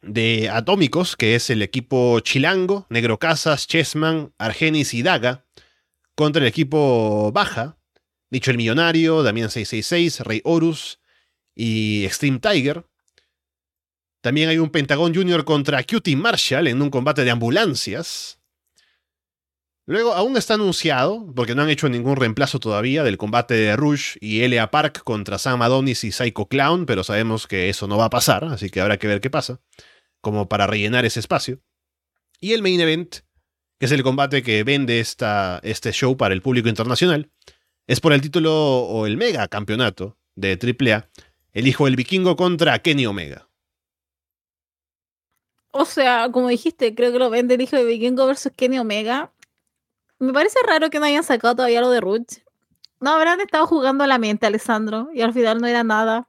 de Atómicos, que es el equipo Chilango, Negro Casas, Chessman, Argenis y Daga, contra el equipo Baja, Dicho el Millonario, Damián 666, Rey Horus y Extreme Tiger. También hay un Pentagón Junior contra Cutie Marshall en un combate de ambulancias. Luego, aún está anunciado, porque no han hecho ningún reemplazo todavía, del combate de Rush y Elia Park contra Sam Adonis y Psycho Clown, pero sabemos que eso no va a pasar, así que habrá que ver qué pasa, como para rellenar ese espacio. Y el main event, que es el combate que vende esta, este show para el público internacional, es por el título o el mega campeonato de AAA, el hijo del vikingo contra Kenny Omega. O sea, como dijiste, creo que lo vende el hijo de Vikingo versus Kenny Omega. Me parece raro que no hayan sacado todavía lo de Ruch. No habrán estado jugando a la mente, Alessandro, y al final no era nada.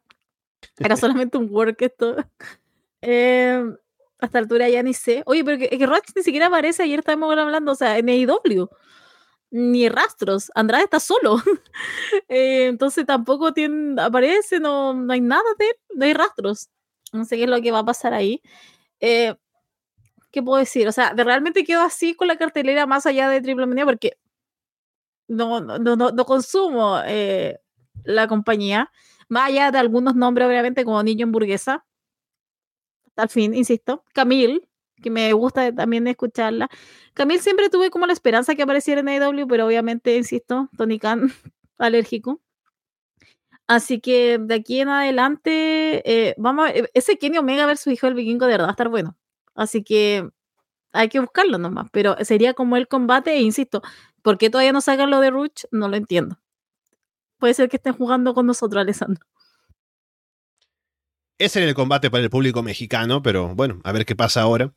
Era (laughs) solamente un work esto. Eh, a esta altura ya ni sé. Oye, pero que, que Ruch ni siquiera aparece. Ayer estábamos hablando, o sea, en AEW. Ni rastros. Andrade está solo. (laughs) Eh, entonces tampoco tiene, aparece, no, no hay nada de él, no hay rastros. No sé qué es lo que va a pasar ahí. Eh, ¿Qué puedo decir? O sea, de realmente quedo así con la cartelera más allá de Triple Manía porque no, no, no, no consumo eh, la compañía, más allá de algunos nombres, obviamente, como Niño Hamburguesa. El fin, insisto. Camille, que me gusta también escucharla. Camille siempre tuve como la esperanza que apareciera en AEW, pero obviamente, insisto, Tony Khan (laughs) alérgico. Así que de aquí en adelante, eh, vamos a ver, ese Kenny Omega versus hijo del vikingo de verdad va a estar bueno. Así que hay que buscarlo nomás, pero sería como el combate, e insisto, ¿por qué todavía no sacan lo de Ruch? No lo entiendo. Puede ser que estén jugando con nosotros, Alessandro. Ese era el combate para el público mexicano, pero bueno, a ver qué pasa ahora.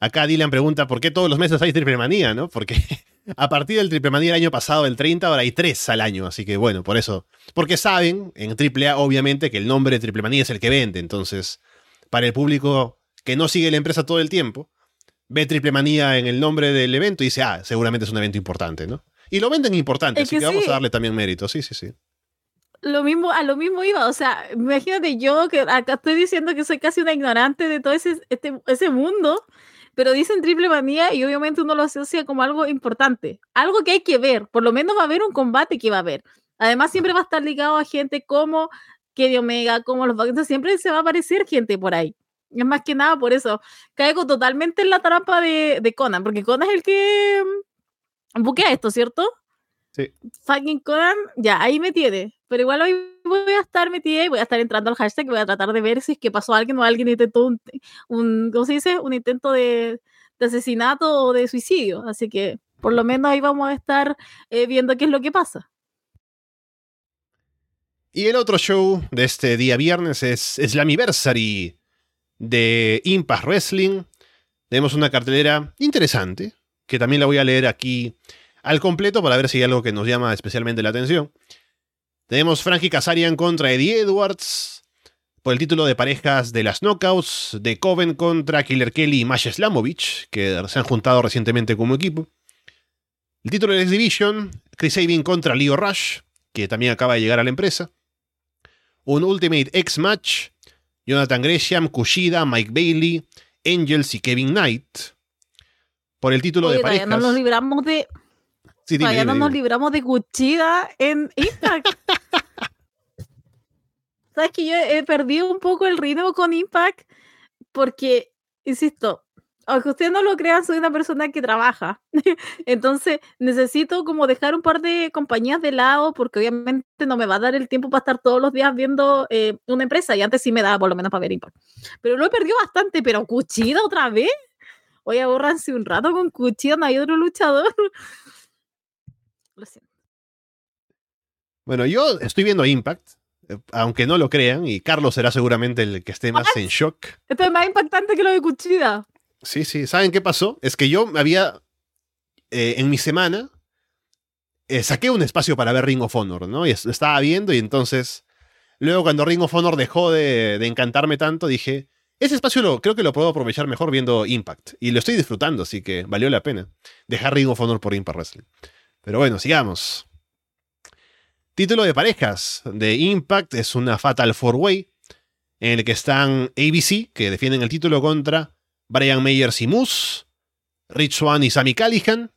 Acá Dylan pregunta por qué todos los meses hay triple manía, ¿no? Porque (laughs) a partir del triple manía el año pasado, el 30, ahora hay tres al año, así que bueno, por eso. Porque saben en AAA, obviamente, que el nombre de triple manía es el que vende, entonces, para el público que no sigue la empresa todo el tiempo, ve triple manía en el nombre del evento y dice, ah, seguramente es un evento importante, ¿no? Y lo venden importante, Es así que que vamos sí. a darle también mérito, sí, sí, sí. Lo mismo, a lo mismo iba, o sea, imagínate yo que acá estoy diciendo que soy casi una ignorante de todo ese, este, ese mundo, pero dicen triple manía y obviamente uno lo asocia como algo importante, algo que hay que ver, por lo menos va a haber un combate que va a haber. Además siempre va a estar ligado a gente como Kenny Omega, como los Bucks, siempre se va a aparecer gente por ahí. Es más que nada por eso. Caigo totalmente en la trampa de, de Conan, porque Conan es el que mm, buquea esto, ¿cierto? Sí. Fucking Conan, ya, ahí me tiene. Pero igual hoy voy a estar metida y voy a estar entrando al hashtag y voy a tratar de ver si es que pasó alguien o alguien intentó un, ¿cómo se dice? Un intento de, de asesinato o de suicidio. Así que por lo menos ahí vamos a estar eh, viendo qué es lo que pasa. Y el otro show de este día viernes es Slammiversary de Impact Wrestling. Tenemos una cartelera interesante, que también la voy a leer aquí al completo para ver si hay algo que nos llama especialmente la atención. Tenemos Frankie Kazarian contra Eddie Edwards por el título de parejas de las Knockouts, de Coven contra Killer Kelly y Masha Slamovich, que se han juntado recientemente como equipo. El título de X Division, Chris Sabin contra Leo Rush, que también acaba de llegar a la empresa. Un Ultimate X Match, Jonathan Gresham, Kushida, Mike Bailey, Angels y Kevin Knight. Por el título Oye, de parejas. no nos libramos de, Sí, todavía no nos libramos de Cuchida en Impact. (laughs) Sabes que yo he perdido un poco el ritmo con Impact porque, insisto, aunque ustedes no lo crean, soy una persona que trabaja. (laughs) Entonces, necesito como dejar un par de compañías de lado porque obviamente no me va a dar el tiempo para estar todos los días viendo eh, una empresa y antes sí me daba por lo menos para ver Impact. Pero lo he perdido bastante, pero Cuchida otra vez. Oye, abórranse un rato con Cuchida, no hay otro luchador. Lo siento. Bueno, yo estoy viendo Impact, eh, aunque no lo crean, y Carlos será seguramente el que esté más en shock. Esto es más impactante que lo de Cuchida. Sí, sí. ¿Saben qué pasó? Es que yo me había. eh, en mi semana. eh, saqué un espacio para ver Ring of Honor, ¿no? Y es- estaba viendo, y entonces. Luego, cuando Ring of Honor dejó de, de encantarme tanto, dije. Ese espacio lo, creo que lo puedo aprovechar mejor viendo Impact. Y lo estoy disfrutando, así que valió la pena. Dejar Ring of Honor por Impact Wrestling. Pero bueno, sigamos. Título de parejas de Impact es una Fatal Four Way. En el que están ABC, que defienden el título contra Brian Meyers y Moose, Rich Swann y Sammy Callihan,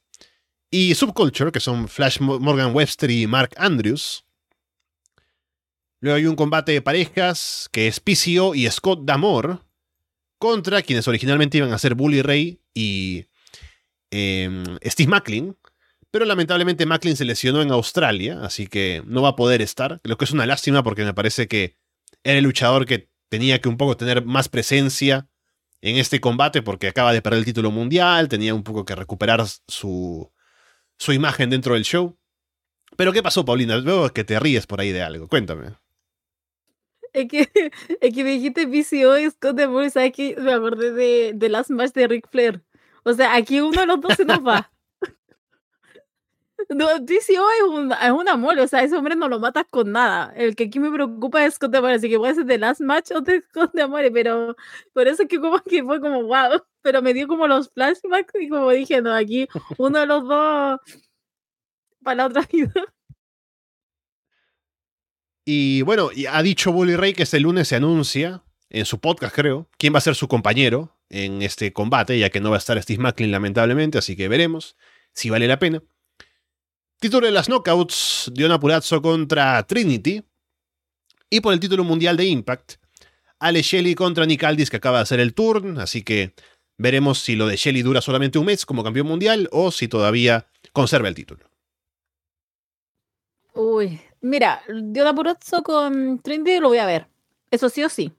y Subculture, que son Flash Mo- Morgan Webster y Mark Andrews. Luego hay un combate de parejas que es PCO y Scott Damore contra quienes originalmente iban a ser Bully Ray y em, Steve Macklin. Pero lamentablemente Macklin se lesionó en Australia, así que no va a poder estar. Lo que es una lástima porque me parece que era el luchador que tenía que un poco tener más presencia en este combate porque acaba de perder el título mundial, tenía un poco que recuperar su, su imagen dentro del show. Pero ¿qué pasó, Paulina? Veo que te ríes por ahí de algo. Cuéntame. Es que, (laughs) es que me dijiste PCO y Scott de Moore, ¿sabes? Me acordé de, de Last Match de Ric Flair. O sea, aquí uno de los dos se nos va. (laughs) No, PCO es un, es un amor, o sea, ese hombre no lo matas con nada. El que aquí me preocupa es Scott de Moore, así que puede ser de Last Match o de Scott de Moore, pero por eso es que fue como wow, pero me dio como los flashbacks y como dije, no, aquí uno de los dos para la otra vida. Y bueno, ha dicho Bully Ray que este lunes se anuncia, en su podcast creo, quién va a ser su compañero en este combate, ya que no va a estar Steve Macklin lamentablemente, así que veremos si vale la pena. Título de las Knockouts, Diona Purazzo contra Trinity. Y por el título mundial de Impact, Ale Shelley contra Nick Aldis, que acaba de hacer el turn, así que veremos si lo de Shelley dura solamente un mes como campeón mundial o si todavía conserva el título. Uy, mira, Diona Purozzo con Trinity lo voy a ver. Eso sí o sí.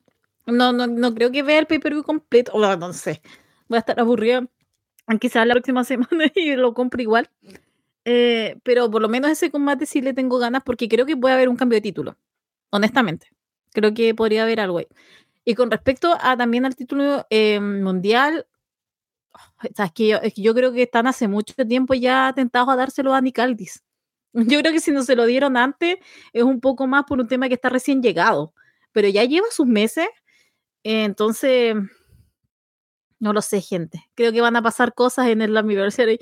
No, no, no creo que vea el pay-per-view completo. O no sé. Voy a estar aburrida. Quizás la próxima (laughs) semana y lo compro igual. Eh, pero por lo menos ese combate sí le tengo ganas porque creo que puede haber un cambio de título. Honestamente. Creo que podría haber algo ahí. Y con respecto a también al título eh, mundial, sea, es, que yo, es que yo creo que están hace mucho tiempo ya tentados a dárselo a Nick Aldis. (laughs) Yo creo que si no se lo dieron antes es un poco más por un tema que está recién llegado, pero ya lleva sus meses, eh, entonces no lo sé, gente. Creo que van a pasar cosas en el Anniversary.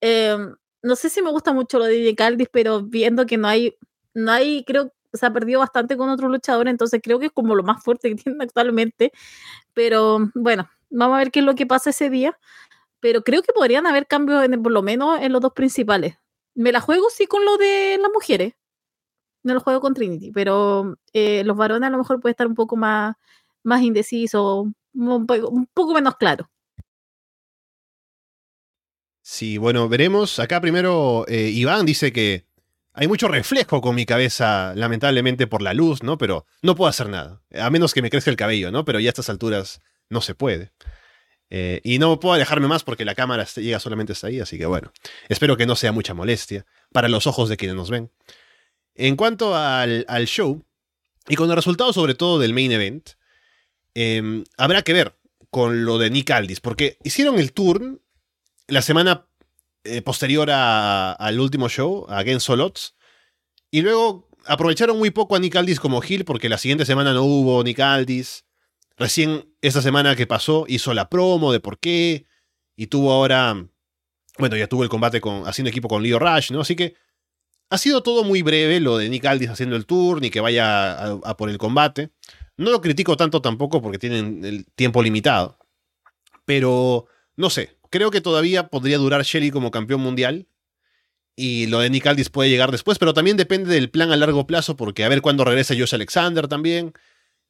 Eh, no sé si me gusta mucho lo de Nick Aldis, pero viendo que no hay, no hay, creo se ha perdido bastante con otros luchadores, entonces creo que es como lo más fuerte que (laughs) tienen actualmente. Pero bueno, vamos a ver qué es lo que pasa ese día. Pero creo que podrían haber cambios, en, por lo menos en los dos principales. Me la juego sí con lo de las mujeres. No lo juego con Trinity, pero eh, los varones a lo mejor puede estar un poco más, más indeciso, un, poco, un poco menos claro. Sí, bueno, veremos. Acá primero eh, Iván dice que hay mucho reflejo con mi cabeza, lamentablemente por la luz, ¿no? Pero no puedo hacer nada. A menos que me crezca el cabello, ¿no? Pero ya a estas alturas no se puede. Eh, y no puedo alejarme más porque la cámara llega solamente hasta ahí, así que bueno, espero que no sea mucha molestia para los ojos de quienes nos ven. En cuanto al, show, y con el resultado sobre todo del main event, eh, habrá que ver con lo de Nick Aldis, porque hicieron el turn la semana eh, posterior a, al último show, a Solots, y luego aprovecharon muy poco a Nick Aldis como heel porque la siguiente semana no hubo Nick Aldis. Recién esta semana que pasó hizo la promo de por qué. Y tuvo ahora. Bueno, ya tuvo el combate con, haciendo equipo con Leo Rush, ¿no? Así que ha sido todo muy breve lo de Nick Aldis haciendo el tour, ni que vaya a, a por el combate. No lo critico tanto tampoco porque tienen el tiempo limitado. Pero no sé. Creo que todavía podría durar Shelly como campeón mundial. Y lo de Nick Aldis puede llegar después, pero también depende del plan a largo plazo, porque a ver cuándo regresa Josh Alexander también.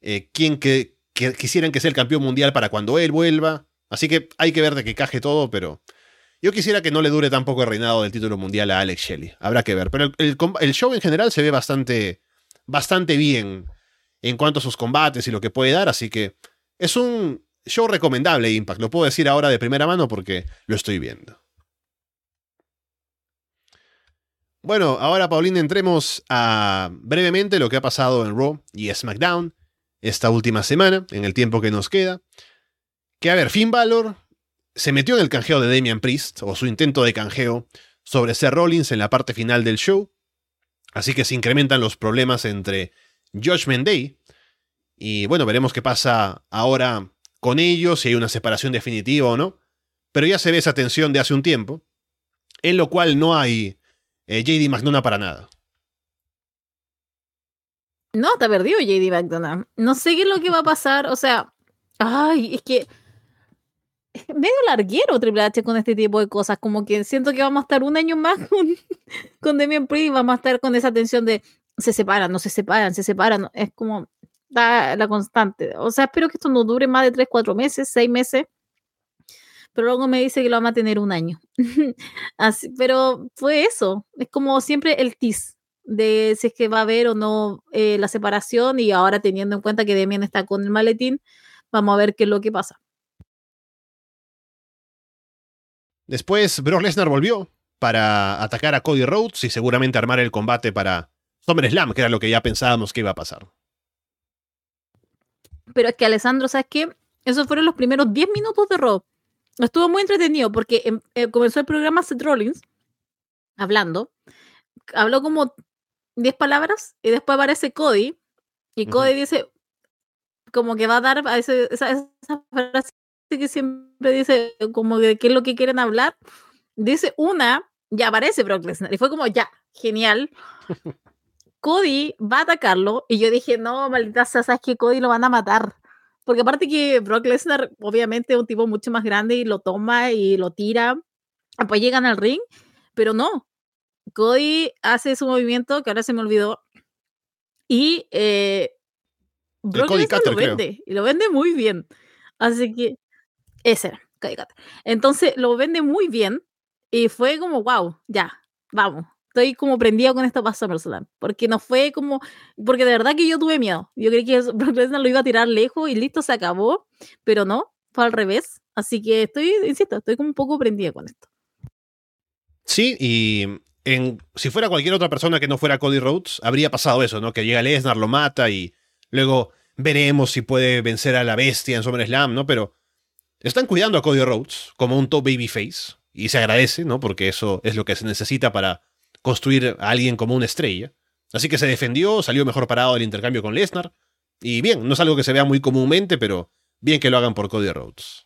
Eh, quién que, quisieran que sea el campeón mundial para cuando él vuelva. Así que hay que ver de que caje todo, pero yo quisiera que no le dure tampoco el reinado del título mundial a Alex Shelley. Habrá que ver. Pero el, show en general se ve bastante, bastante bien en cuanto a sus combates y lo que puede dar, así que es un show recomendable, Impact. Lo puedo decir ahora de primera mano porque lo estoy viendo. Bueno, ahora, Paulina, entremos a brevemente lo que ha pasado en Raw y SmackDown esta última semana, en el tiempo que nos queda. Que, a ver, Finn Balor se metió en el canjeo de Damian Priest, o su intento de canjeo, sobre Seth Rollins en la parte final del show. Así que se incrementan los problemas entre Judgment Day. Y bueno, veremos qué pasa ahora con ellos, si hay una separación definitiva o no. Pero ya se ve esa tensión de hace un tiempo, en lo cual no hay eh, JD McDonough para nada. No, está perdido JD McDonough. No sé qué es lo que va a pasar. O sea, ay, es que medio larguero Triple H con este tipo de cosas. Como que siento que vamos a estar un año más (laughs) con, con Demian Priest. Vamos a estar con esa tensión de se separan, no se separan, se separan. Es como da la constante. O sea, espero que esto no dure más de 3, 4 meses, 6 meses pero luego me dice que lo va a mantener un año. (laughs) Así, pero fue eso, es como siempre el tease de si es que va a haber o no eh, la separación y ahora teniendo en cuenta que Demian está con el maletín, vamos a ver qué es lo que pasa. Después Brock Lesnar volvió para atacar a Cody Rhodes y seguramente armar el combate para SummerSlam, que era lo que ya pensábamos que iba a pasar. Pero es que Alessandro, ¿sabes qué? Esos fueron los primeros 10 minutos de Raw. Estuvo muy entretenido porque em, eh, comenzó el programa Seth Rollins hablando. Habló como 10 palabras y después aparece Cody y Cody dice como que va a dar a esa, esa, frase que siempre dice como de qué es lo que quieren hablar. Dice una, ya aparece Brock Lesnar y fue como ya, genial. (laughs) Cody va a atacarlo y yo dije, no, maldita sea, sabes que Cody lo van a matar. Porque aparte que Brock Lesnar, obviamente, es un tipo mucho más grande y lo toma y lo tira. Después llegan al ring, pero no. Cody hace su movimiento, que ahora se me olvidó. Y eh, Brock Lesnar lo vende. Y lo vende muy bien. Así que ese era, Cody Entonces lo vende muy bien. Y fue como, wow, ya, vamos estoy como prendida con esta pasada personal. Porque no fue como. Porque de verdad que yo tuve miedo. Yo creí que Brock Lesnar (laughs) lo iba a tirar lejos y listo, se acabó. Pero no, fue al revés. Así que estoy, insisto, estoy como un poco prendida con esto. Sí, y en, si fuera cualquier otra persona que no fuera Cody Rhodes, habría pasado eso, ¿no? Que llega Lesnar, lo mata y luego veremos si puede vencer a la bestia en SummerSlam, ¿no? Pero están cuidando a Cody Rhodes como un top babyface y se agradece, ¿no? Porque eso es lo que se necesita para construir a alguien como una estrella. Así que se defendió, salió mejor parado del intercambio con Lesnar. Y bien, no es algo que se vea muy comúnmente, pero bien que lo hagan por Cody Rhodes.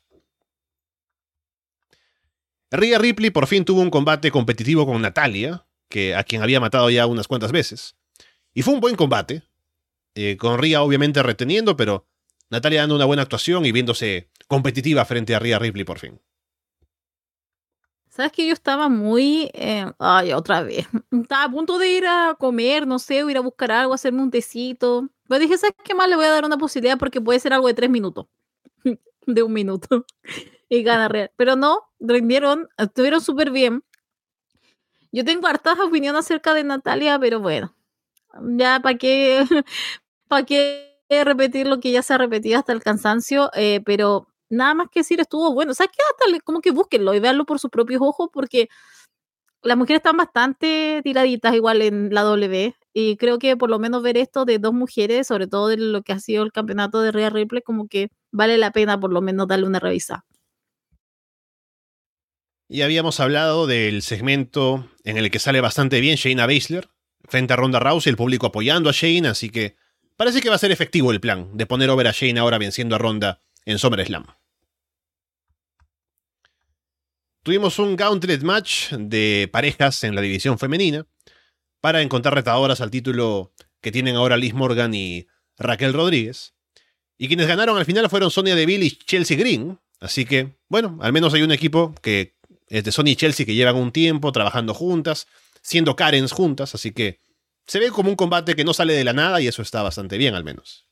Rhea Ripley por fin tuvo un combate competitivo con Natalia, que, a quien había matado ya unas cuantas veces. Y fue un buen combate, eh, con Rhea obviamente reteniendo, pero Natalia dando una buena actuación y viéndose competitiva frente a Rhea Ripley por fin. Sabes que yo estaba muy. Eh, ay, otra vez. (laughs) Estaba a punto de ir a comer, no sé, o ir a buscar algo, hacerme un tecito. Pero dije, ¿sabes qué más? Le voy a dar una posibilidad porque puede ser algo de tres minutos. (laughs) de un minuto. (laughs) y gana real. Pero no, rindieron, estuvieron súper bien. Yo tengo hartas opiniones acerca de Natalia, pero bueno. Ya, ¿para qué? ¿Para qué repetir lo que ya se ha repetido hasta el cansancio? Eh, pero nada más que decir, estuvo bueno. O sea, que hasta como que búsquenlo y veanlo por sus propios ojos, porque las mujeres están bastante tiraditas igual en la W. Y creo que por lo menos ver esto de dos mujeres, sobre todo de lo que ha sido el campeonato de Rhea Ripley, como que vale la pena por lo menos darle una revisa. Y habíamos hablado del segmento en el que sale bastante bien Shayna Baszler frente a Ronda Rousey, el público apoyando a Shayna, así que parece que va a ser efectivo el plan de poner over a Shayna ahora venciendo a Ronda en SummerSlam. Tuvimos un gauntlet match de parejas en la división femenina para encontrar retadoras al título que tienen ahora Liz Morgan y Raquel Rodríguez. Y quienes ganaron al final fueron Sonia Deville y Chelsea Green. Así que, bueno, al menos hay un equipo que es de Sonia y Chelsea que llevan un tiempo trabajando juntas, siendo Karens juntas. Así que se ve como un combate que no sale de la nada y eso está bastante bien al menos.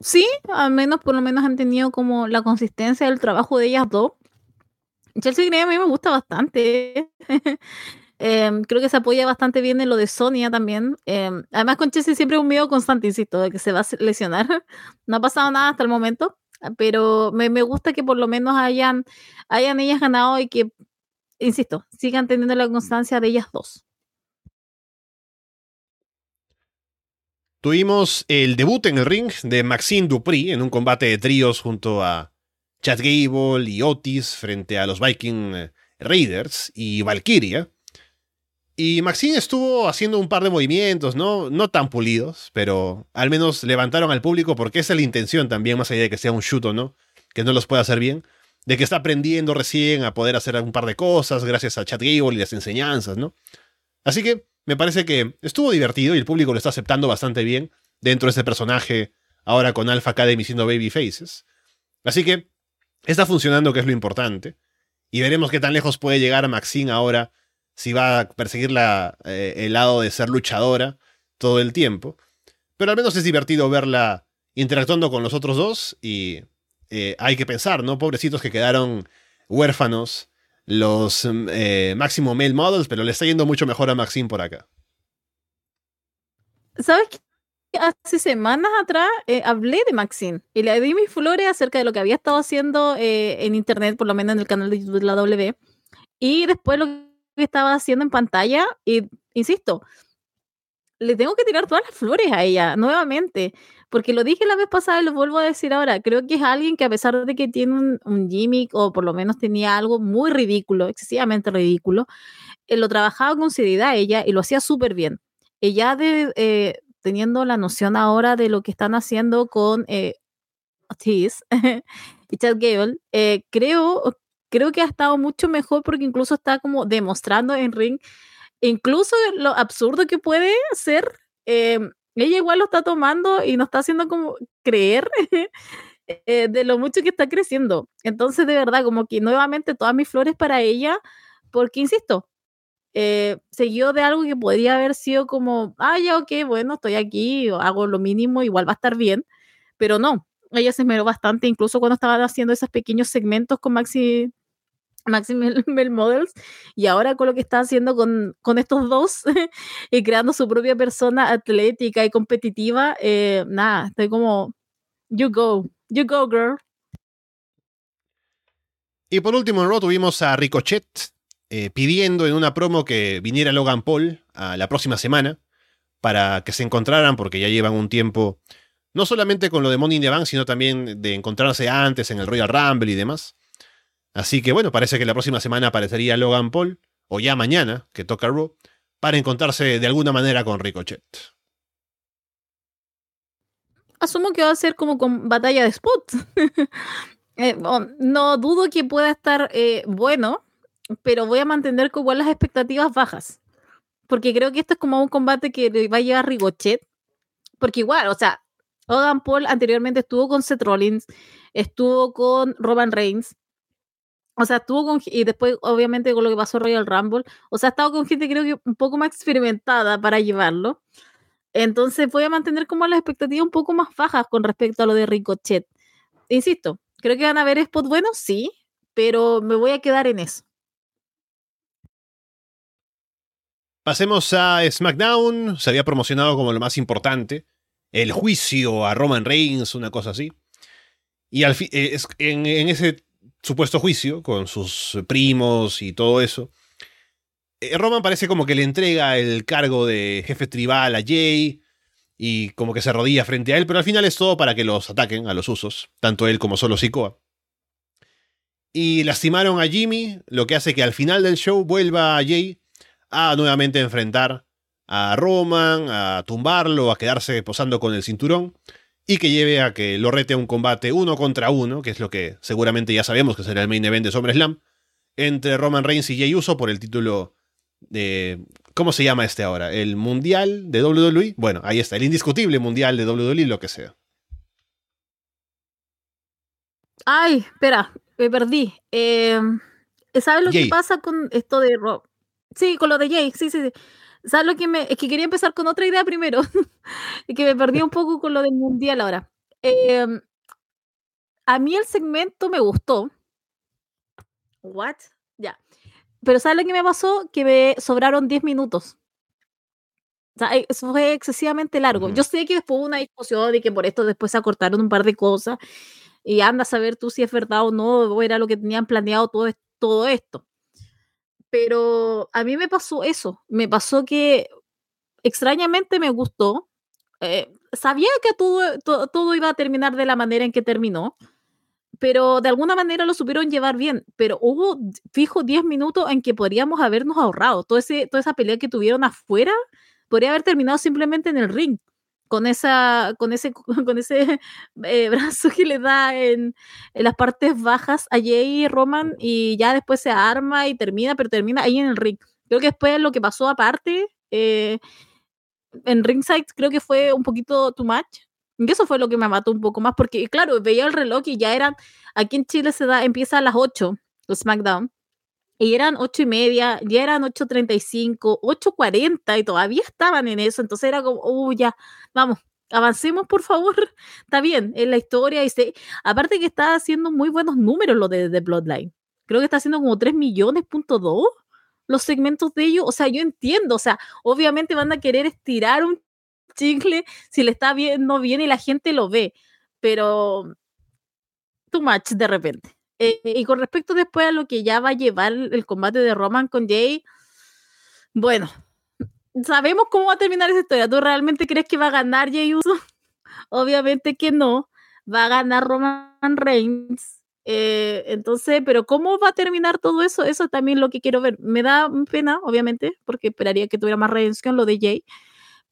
sí, al menos, por lo menos han tenido como la consistencia del trabajo de ellas dos. Chelsea Grey a mí me gusta bastante. (laughs) Em, creo que se apoya bastante bien en lo de Sonia también. Em, además, con Chelsea siempre es un miedo constante, insisto, de que se va a lesionar. (laughs) no ha pasado nada hasta el momento, pero me, me, gusta que por lo menos hayan, hayan ellas ganado y que, insisto, sigan teniendo la constancia de ellas dos. Tuvimos el debut en el ring de Maxine Dupri en un combate de tríos junto a Chad Gable y Otis frente a los Viking Raiders y Valkyria. Y Maxine estuvo haciendo un par de movimientos, ¿no? No tan pulidos, pero al menos levantaron al público porque esa es la intención también, más allá de que sea un shoot no, que no los pueda hacer bien, de que está aprendiendo recién a poder hacer un par de cosas gracias a Chad Gable y las enseñanzas, ¿no? Así que me parece que estuvo divertido y el público lo está aceptando bastante bien dentro de ese personaje, ahora con Alpha Academy siendo Baby Faces. Así que está funcionando, que es lo importante. Y veremos qué tan lejos puede llegar Maxine ahora, si va a perseguir eh, el lado de ser luchadora todo el tiempo. Pero al menos es divertido verla interactuando con los otros dos y eh, hay que pensar, ¿no? Pobrecitos que quedaron huérfanos los eh, máximo male models, pero le está yendo mucho mejor a Maxine por acá. ¿Sabes? Hace semanas atrás eh, hablé de Maxine y le di mis flores acerca de lo que había estado haciendo eh, en internet, por lo menos en el canal de YouTube de la W, y después lo que estaba haciendo en pantalla, y insisto, le tengo que tirar todas las flores a ella nuevamente porque lo dije la vez pasada y lo vuelvo a decir ahora, creo que es alguien que a pesar de que tiene un, gimmick o por lo menos tenía algo muy ridículo, excesivamente ridículo, eh, lo trabajaba con seriedad ella y lo hacía súper bien. Ella de, eh, teniendo la noción ahora de lo que están haciendo con eh, Otis (laughs) y Chad Gable, eh, creo, creo que ha estado mucho mejor porque incluso está como demostrando en ring incluso lo absurdo que puede ser ella igual lo está tomando y nos está haciendo como creer (laughs) eh, de lo mucho que está creciendo. Entonces, de verdad, como que nuevamente todas mis flores para ella, porque, insisto, eh, siguió de algo que podría haber sido como, ah, ya, ok, bueno, estoy aquí, hago lo mínimo, igual va a estar bien, pero no, ella se esmeró bastante, incluso cuando estaba haciendo esos pequeños segmentos con Maxi Maximal (laughs) Models y ahora con lo que está haciendo con, con estos dos (laughs) y creando su propia persona atlética y competitiva, eh, nada, estoy como, you go, you go girl. Y por último en Raw tuvimos a Ricochet eh, pidiendo en una promo que viniera Logan Paul a la próxima semana para que se encontraran porque ya llevan un tiempo no solamente con lo de Money in the Bank, sino también de encontrarse antes en el Royal Rumble y demás. Así que bueno, parece que la próxima semana aparecería Logan Paul, o ya mañana, que toca Raw, para encontrarse de alguna manera con Ricochet. Asumo que va a ser como con batalla de spot. (laughs) Eh, no dudo que pueda estar eh, bueno, pero voy a mantener con las expectativas bajas. Porque creo que esto es como un combate que va a llevar Ricochet. Porque igual, o sea, Logan Paul anteriormente estuvo con Seth Rollins, estuvo con Roman Reigns, o sea, estuvo con, y después obviamente con lo que pasó Royal Rumble, o sea, ha estado con gente creo que un poco más experimentada para llevarlo. Entonces voy a mantener como las expectativas un poco más bajas con respecto a lo de Ricochet. Insisto, creo que van a haber spots buenos, sí, pero me voy a quedar en eso. Pasemos a SmackDown. Se había promocionado como lo más importante. El juicio a Roman Reigns, una cosa así. Y eh, en, en, ese supuesto juicio con sus primos y todo eso, eh, Roman parece como que le entrega el cargo de jefe tribal a Jay y como que se arrodilla frente a él, pero al final es todo para que los ataquen a los usos, tanto él como solo Sikoa. Y lastimaron a Jimmy, lo que hace que al final del show vuelva a Jay a nuevamente enfrentar a Roman, a tumbarlo, a quedarse posando con el cinturón y que lleve a que lo rete a un combate uno contra uno, que es lo que seguramente ya sabemos que será el main event de SummerSlam, entre Roman Reigns y Jey Uso por el título de... ¿Cómo se llama este ahora? ¿El Mundial de WWE? Bueno, ahí está, el indiscutible Mundial de WWE, lo que sea. Ay, espera, me perdí. Eh, ¿Sabes lo que pasa con esto de Rob? Sí, con lo de Jay, sí, sí, sí. ¿Sabes lo que me.? Es que quería empezar con otra idea primero. (laughs) y que me perdí un poco con lo del mundial ahora. em, a mí el segmento me gustó. What? Ya. Pero ¿sabes lo que me pasó? Que me sobraron 10 minutos. O sea, eh, eso fue excesivamente largo. Yo sé que después hubo una discusión y que por esto después se acortaron un par de cosas. Y anda a saber tú si es verdad o no, o era lo que tenían planeado todo, todo esto. Pero a mí me pasó eso. Me pasó que extrañamente me gustó. Eh, sabía que todo, iba a terminar de la manera en que terminó, pero de alguna manera lo supieron llevar bien. Pero hubo, fijo, 10 minutos en que podríamos habernos ahorrado. Todo ese, toda esa pelea que tuvieron afuera podría haber terminado simplemente en el ring. Con, esa, con ese, (laughs) con ese eh, brazo que le da en, las partes bajas a Jay Roman y ya después se arma y termina, pero termina ahí en el ring. Creo que después lo que pasó aparte eh, en ringside creo que fue un poquito too much. Y eso fue lo que me mató un poco más, porque claro, veía el reloj y ya eran, aquí en Chile se da, empieza a las 8, los SmackDown, y eran 8 y media, ya eran 8.35, 8.40 y todavía estaban en eso, entonces era como, oh, ya, vamos, avancemos por favor, (laughs) está bien, en la historia, y se, aparte que está haciendo muy buenos números lo de, de Bloodline, creo que está haciendo como 3 millones, punto 2 los segmentos de ellos. O sea, yo entiendo, o sea, obviamente van a querer estirar un chicle si le está viendo bien y la gente lo ve, pero too much de repente. Eh, y con respecto después a lo que ya va a llevar el combate de Roman con Jay, bueno, sabemos cómo va a terminar esa historia. ¿Tú realmente crees que va a ganar Jay Uso? (laughs) Obviamente que no. Va a ganar Roman Reigns. Eh, entonces, pero ¿cómo va a terminar todo eso? Eso también lo que quiero ver. Me da pena, obviamente, porque esperaría que tuviera más redención lo de Jay,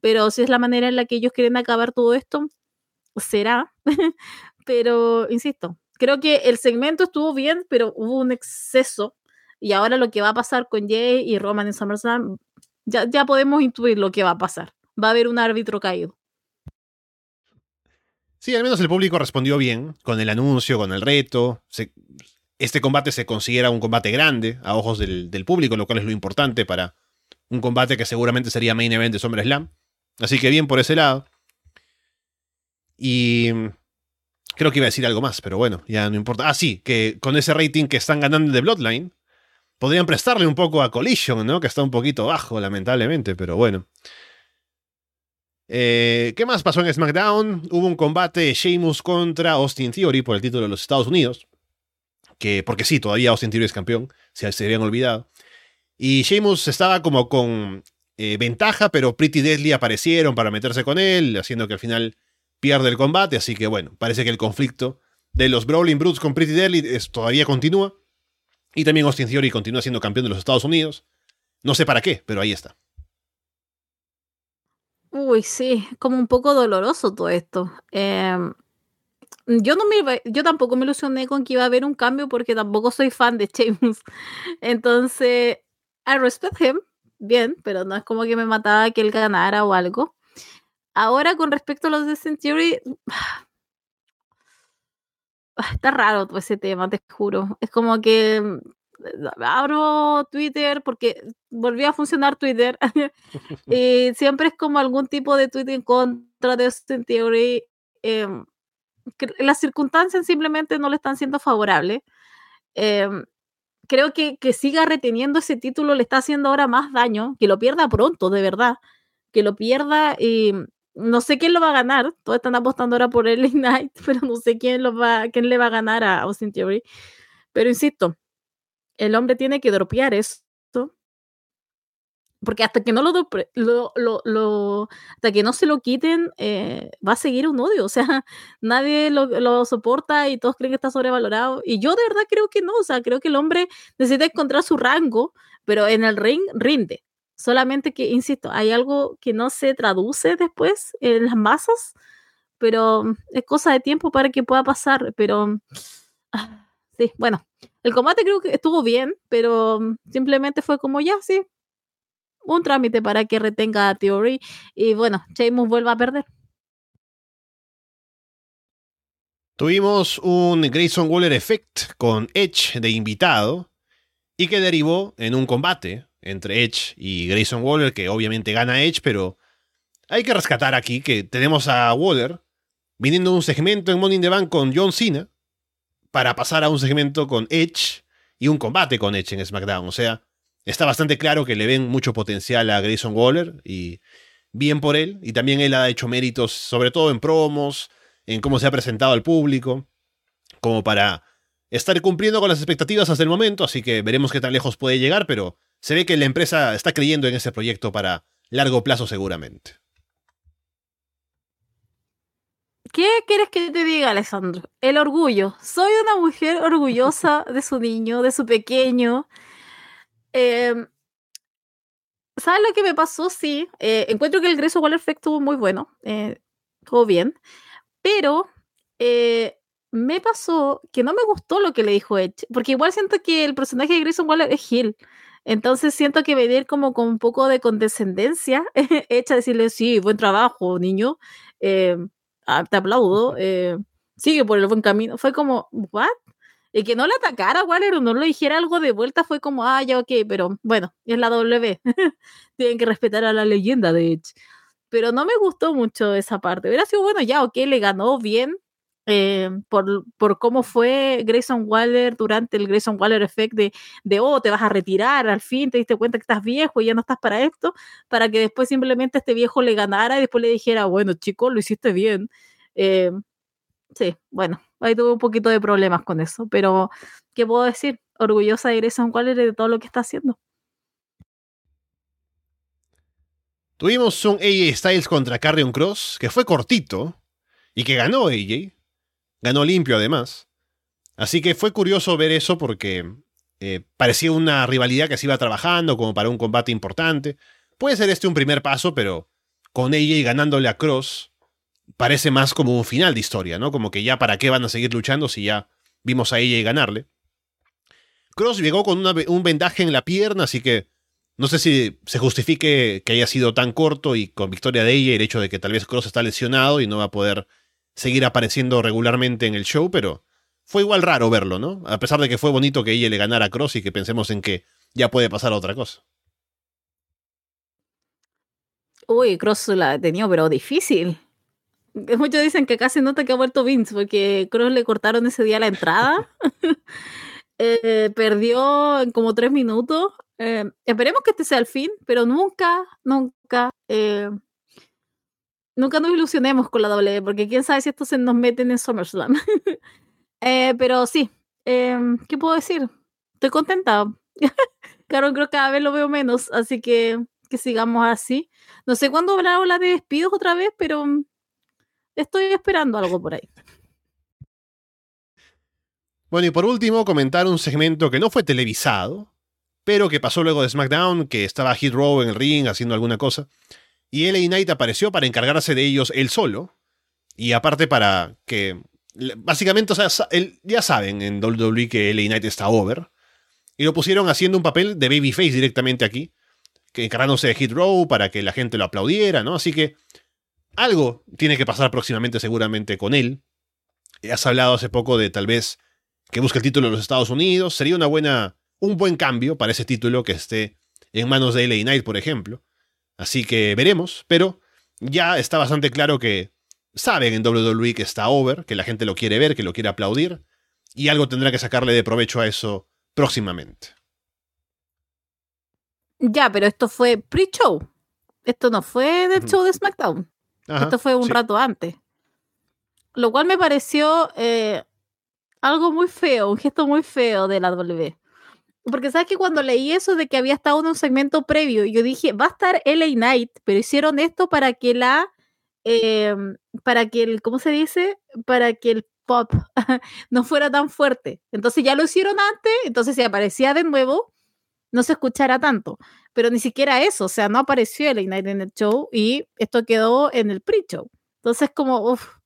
pero si es la manera en la que ellos quieren acabar todo esto, será. (laughs) pero, insisto, creo que el segmento estuvo bien, pero hubo un exceso. Y ahora lo que va a pasar con Jay y Roman en SummerSlam, ya, ya podemos intuir lo que va a pasar. Va a haber un árbitro caído. Sí, al menos el público respondió bien con el anuncio, con el reto. este combate se considera un combate grande a ojos del, público, lo cual es lo importante para un combate que seguramente sería main event de SummerSlam. Así que bien por ese lado. Y creo que iba a decir algo más, pero bueno, ya no importa. Ah, sí, que con ese rating que están ganando de Bloodline, podrían prestarle un poco a Collision, ¿no? Que está un poquito bajo, lamentablemente, pero bueno. Eh, ¿Qué más pasó en SmackDown? Hubo un combate de Sheamus contra Austin Theory por el título de los Estados Unidos. Que, porque sí, todavía Austin Theory es campeón, se, habían olvidado. Y Sheamus estaba como con eh, ventaja, pero Pretty Deadly aparecieron para meterse con él, haciendo que al final pierde el combate. Así que bueno, parece que el conflicto de los Brawling Brutes con Pretty Deadly es, todavía continúa. Y también Austin Theory continúa siendo campeón de los Estados Unidos. No sé para qué, pero ahí está. Uy, sí, como un poco doloroso todo esto. Em, yo no me, yo tampoco me ilusioné con que iba a haber un cambio porque tampoco soy fan de Sheamus. (laughs) Entonces, I respect him, bien, pero no es como que me mataba que él ganara o algo. Ahora, con respecto a los de Century, (sighs) está raro todo ese tema, te juro. Es como que abro Twitter porque volvió a funcionar Twitter (laughs) y siempre es como algún tipo de tweet en contra de Austin Theory. Em, las circunstancias simplemente no le están siendo favorables. Em, creo que que siga reteniendo ese título le está haciendo ahora más daño, que lo pierda pronto, de verdad. Que lo pierda y no sé quién lo va a ganar. Todos están apostando ahora por el Knight, (laughs) pero no sé quién, lo va, le va a ganar a Austin Theory. Pero insisto, el hombre tiene que dropear esto. Porque hasta que no lo, lo, lo, hasta que no se lo quiten, eh, va a seguir un odio. (laughs) O sea, nadie lo, soporta y todos creen que está sobrevalorado. Y yo de verdad creo que no. O sea, creo que el hombre necesita encontrar su rango, pero en el ring rinde. Solamente que, insisto, hay algo que no se traduce después en las masas, pero es cosa de tiempo para que pueda pasar. Pero, ah, sí, bueno, el combate creo que estuvo bien, pero mm, simplemente fue como ya, sí, un trámite para que retenga a Theory y bueno, Sheamus vuelva a perder. Tuvimos un Grayson Waller Effect con Edge de invitado y que derivó en un combate entre Edge y Grayson Waller, que obviamente gana Edge, pero hay que rescatar aquí que tenemos a Waller viniendo un segmento en Money in the Bank con John Cena para pasar a un segmento con Edge y un combate con Edge en SmackDown. O sea, está bastante claro que le ven mucho potencial a Grayson Waller y bien por él. Y también él ha hecho méritos, sobre todo en promos, en cómo se ha presentado al público, como para estar cumpliendo con las expectativas hasta el momento. Así que veremos qué tan lejos puede llegar, pero se ve que la empresa está creyendo en ese proyecto para largo plazo seguramente. ¿Qué quieres que te diga, Alessandro? El orgullo. Soy una mujer orgullosa (laughs) de su niño, de su pequeño. Em, ¿Sabes lo que me pasó? Sí. Eh, encuentro que el Grace Waller Effect estuvo muy bueno. Eh, todo bien. Pero eh, me pasó que no me gustó lo que le dijo Edge. Porque igual siento que el personaje de Grayson Waller es Hill. Entonces siento que venir como con un poco de condescendencia, (laughs) hecha decirle, sí, buen trabajo, niño. Em, Ah, te aplaudo, eh, sigue por el buen camino. Fue como, ¿what? Y que no le atacara a Waller o no le dijera algo de vuelta fue como, ah, ya, ok, pero bueno, es la W. (laughs) Tienen que respetar a la leyenda de Edge. Pero no me gustó mucho esa parte. Hubiera sido bueno, ya, ok, le ganó bien eh, por, por, cómo fue Grayson Waller durante el Grayson Waller Effect de, de, oh, te vas a retirar, al fin te diste cuenta que estás viejo y ya no estás para esto, para que después simplemente este viejo le ganara y después le dijera, bueno, chico, lo hiciste bien. Eh, sí, bueno, ahí tuve un poquito de problemas con eso, pero ¿qué puedo decir? Orgullosa de Grayson Waller de todo lo que está haciendo. Tuvimos un AJ Styles contra Carrion Cross, que fue cortito, y que ganó AJ. Ganó limpio además. Así que fue curioso ver eso porque eh, parecía una rivalidad que se iba trabajando como para un combate importante. Puede ser este un primer paso, pero con AJ ganándole a Cross, parece más como un final de historia, ¿no? Como que ya para qué van a seguir luchando si ya vimos a AJ ganarle. Cross llegó con un vendaje en la pierna, así que no sé si se justifique que haya sido tan corto y con victoria de ella el hecho de que tal vez Cross está lesionado y no va a poder seguir apareciendo regularmente en el show, pero fue igual raro verlo, ¿no? A pesar de que fue bonito que ella le ganara a Cross y que pensemos en que ya puede pasar a otra cosa. Uy, Cross la ha tenido, pero difícil. Muchos dicen que casi nota que ha vuelto Vince, porque Cross le cortaron ese día la entrada. (laughs) (laughs) Eh, perdió en como tres minutos. Eh, esperemos que este sea el fin, pero nunca, nunca eh, nunca nos ilusionemos con la W, porque quién sabe si esto se nos meten en SummerSlam. (laughs) eh, pero sí, em, ¿qué puedo decir? Estoy contenta. (laughs) claro, creo que cada vez lo veo menos, así que que sigamos así. No sé cuándo habrá de despidos otra vez, pero estoy esperando algo por ahí. Bueno, y por último, comentar un segmento que no fue televisado, pero que pasó luego de SmackDown, que estaba Hit Row en el ring haciendo alguna cosa. Y LA Knight apareció para encargarse de ellos él solo. Y aparte para que... Básicamente, o sea, ya saben en WWE que LA Knight está over. Y lo pusieron haciendo un papel de babyface directamente aquí. Que encargándose de Hit Row para que la gente lo aplaudiera, ¿no? Así que algo tiene que pasar próximamente seguramente con él. Has hablado hace poco de tal vez que busque el título de los Estados Unidos. Sería una buena, un buen cambio para ese título que esté en manos de LA Knight, por ejemplo. Así que veremos, pero ya está bastante claro que saben en WWE que está over, que la gente lo quiere ver, que lo quiere aplaudir, y algo tendrá que sacarle de provecho a eso próximamente. Ya, pero esto fue pre-show. Esto no fue del show de SmackDown. esto fue un rato antes. Lo cual me pareció eh, algo muy feo, un gesto muy feo de la WWE porque sabes que cuando leí eso de que había estado en un segmento previo, yo dije, va a estar LA Knight, pero hicieron esto para que la, em, para que el, ¿cómo se dice? Para que el pop (laughs) no fuera tan fuerte. Entonces ya lo hicieron antes, entonces si aparecía de nuevo, no se escuchara tanto. Pero ni siquiera eso, o sea, no apareció LA Knight en el show y esto quedó en el pre-show. Entonces como, uff,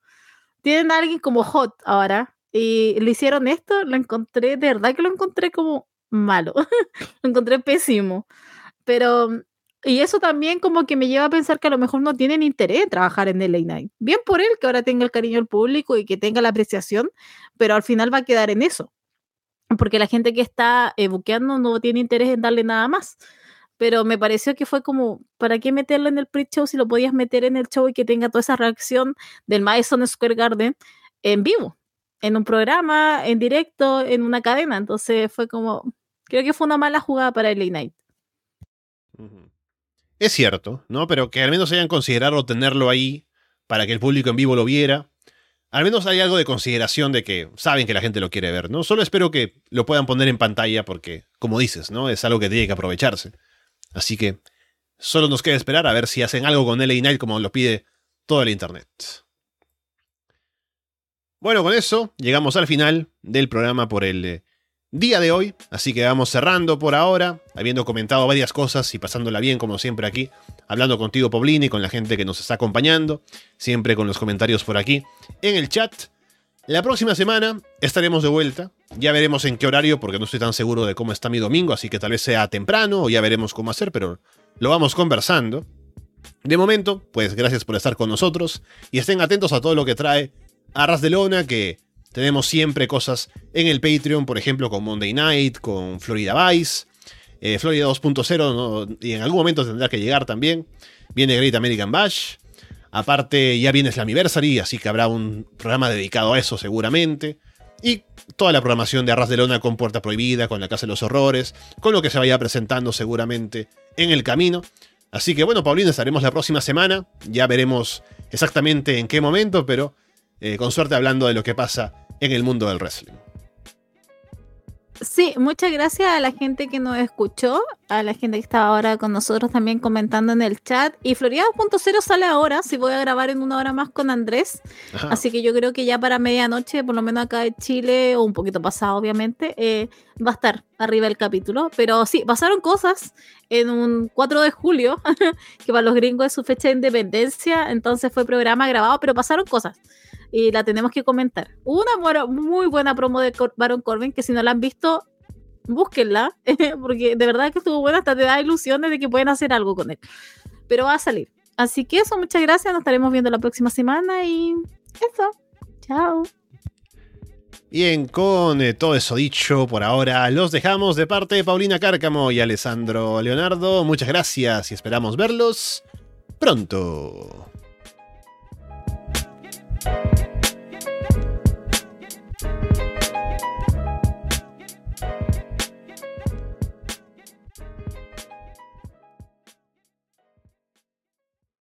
tienen a alguien como hot ahora y le hicieron esto, lo encontré, de verdad que lo encontré como malo. (laughs) lo encontré pésimo. Pero, y eso también como que me lleva a pensar que a lo mejor no tienen interés en trabajar en LA Night. Bien por él que ahora tenga el cariño del público y que tenga la apreciación, pero al final va a quedar en eso. Porque la gente que está eh, buqueando no tiene interés en darle nada más. pero me pareció que fue como, ¿para qué meterlo en el pre-show si lo podías meter en el show y que tenga toda esa reacción del Madison Square Garden en vivo, en un programa, en directo, en una cadena? Entonces fue como, creo que fue una mala jugada para el Night. Es cierto, ¿no? Pero que al menos hayan considerado tenerlo ahí para que el público en vivo lo viera. Al menos hay algo de consideración de que saben que la gente lo quiere ver, ¿no? Solo espero que lo puedan poner en pantalla porque, como dices, ¿no? Es algo que tiene que aprovecharse. Así que solo nos queda esperar a ver si hacen algo con LA Night como lo pide todo el internet. Bueno, con eso llegamos al final del programa por el eh, día de hoy, así que vamos cerrando por ahora, habiendo comentado varias cosas y pasándola bien como siempre aquí, hablando contigo Paulini, con la gente que nos está acompañando, siempre con los comentarios por aquí en el chat. La próxima semana estaremos de vuelta. Ya veremos en qué horario, porque no estoy tan seguro de cómo está mi domingo, así que tal vez sea temprano o ya veremos cómo hacer, pero lo vamos conversando. De momento, pues gracias por estar con nosotros y estén atentos a todo lo que trae Arras de Lona, que tenemos siempre cosas en el Patreon, por ejemplo, con Monday Night, con Florida Vice, eh, Florida 2.0, y en algún momento tendrá que llegar también. Viene Great American Bash, Aparte, ya viene Slammiversary, así que habrá un programa dedicado a eso seguramente. Y toda la programación de Arras de Lona con Puerta Prohibida, con La Casa de los Horrores, con lo que se vaya presentando seguramente en el camino. Así que bueno, Paulina, estaremos la próxima semana. Ya veremos exactamente en qué momento, pero eh, con suerte hablando de lo que pasa en el mundo del wrestling. Sí, muchas gracias a la gente que nos escuchó, a la gente que estaba ahora con nosotros también comentando en el chat. Y Florida 2.0 sale ahora, si voy a grabar en una hora más con Andrés. Así que yo creo que ya para medianoche, por lo menos acá en Chile, o un poquito pasado obviamente, eh, va a estar arriba el capítulo. Pero sí, pasaron cosas en un 4 de julio, (laughs) que para los gringos es su fecha de independencia, entonces fue programa grabado, pero pasaron cosas y la tenemos que comentar. Una muy buena promo de Baron Corbin, que si no la han visto, búsquenla, (laughs) porque de verdad que estuvo buena, hasta te da ilusiones de que pueden hacer algo con él. Pero va a salir. Así que eso, muchas gracias, nos estaremos viendo la próxima semana y eso. Chao. Bien, con eh, todo eso dicho por ahora, los dejamos de parte de Paulina Cárcamo y Alessandro Leonardo. Muchas gracias y esperamos verlos pronto.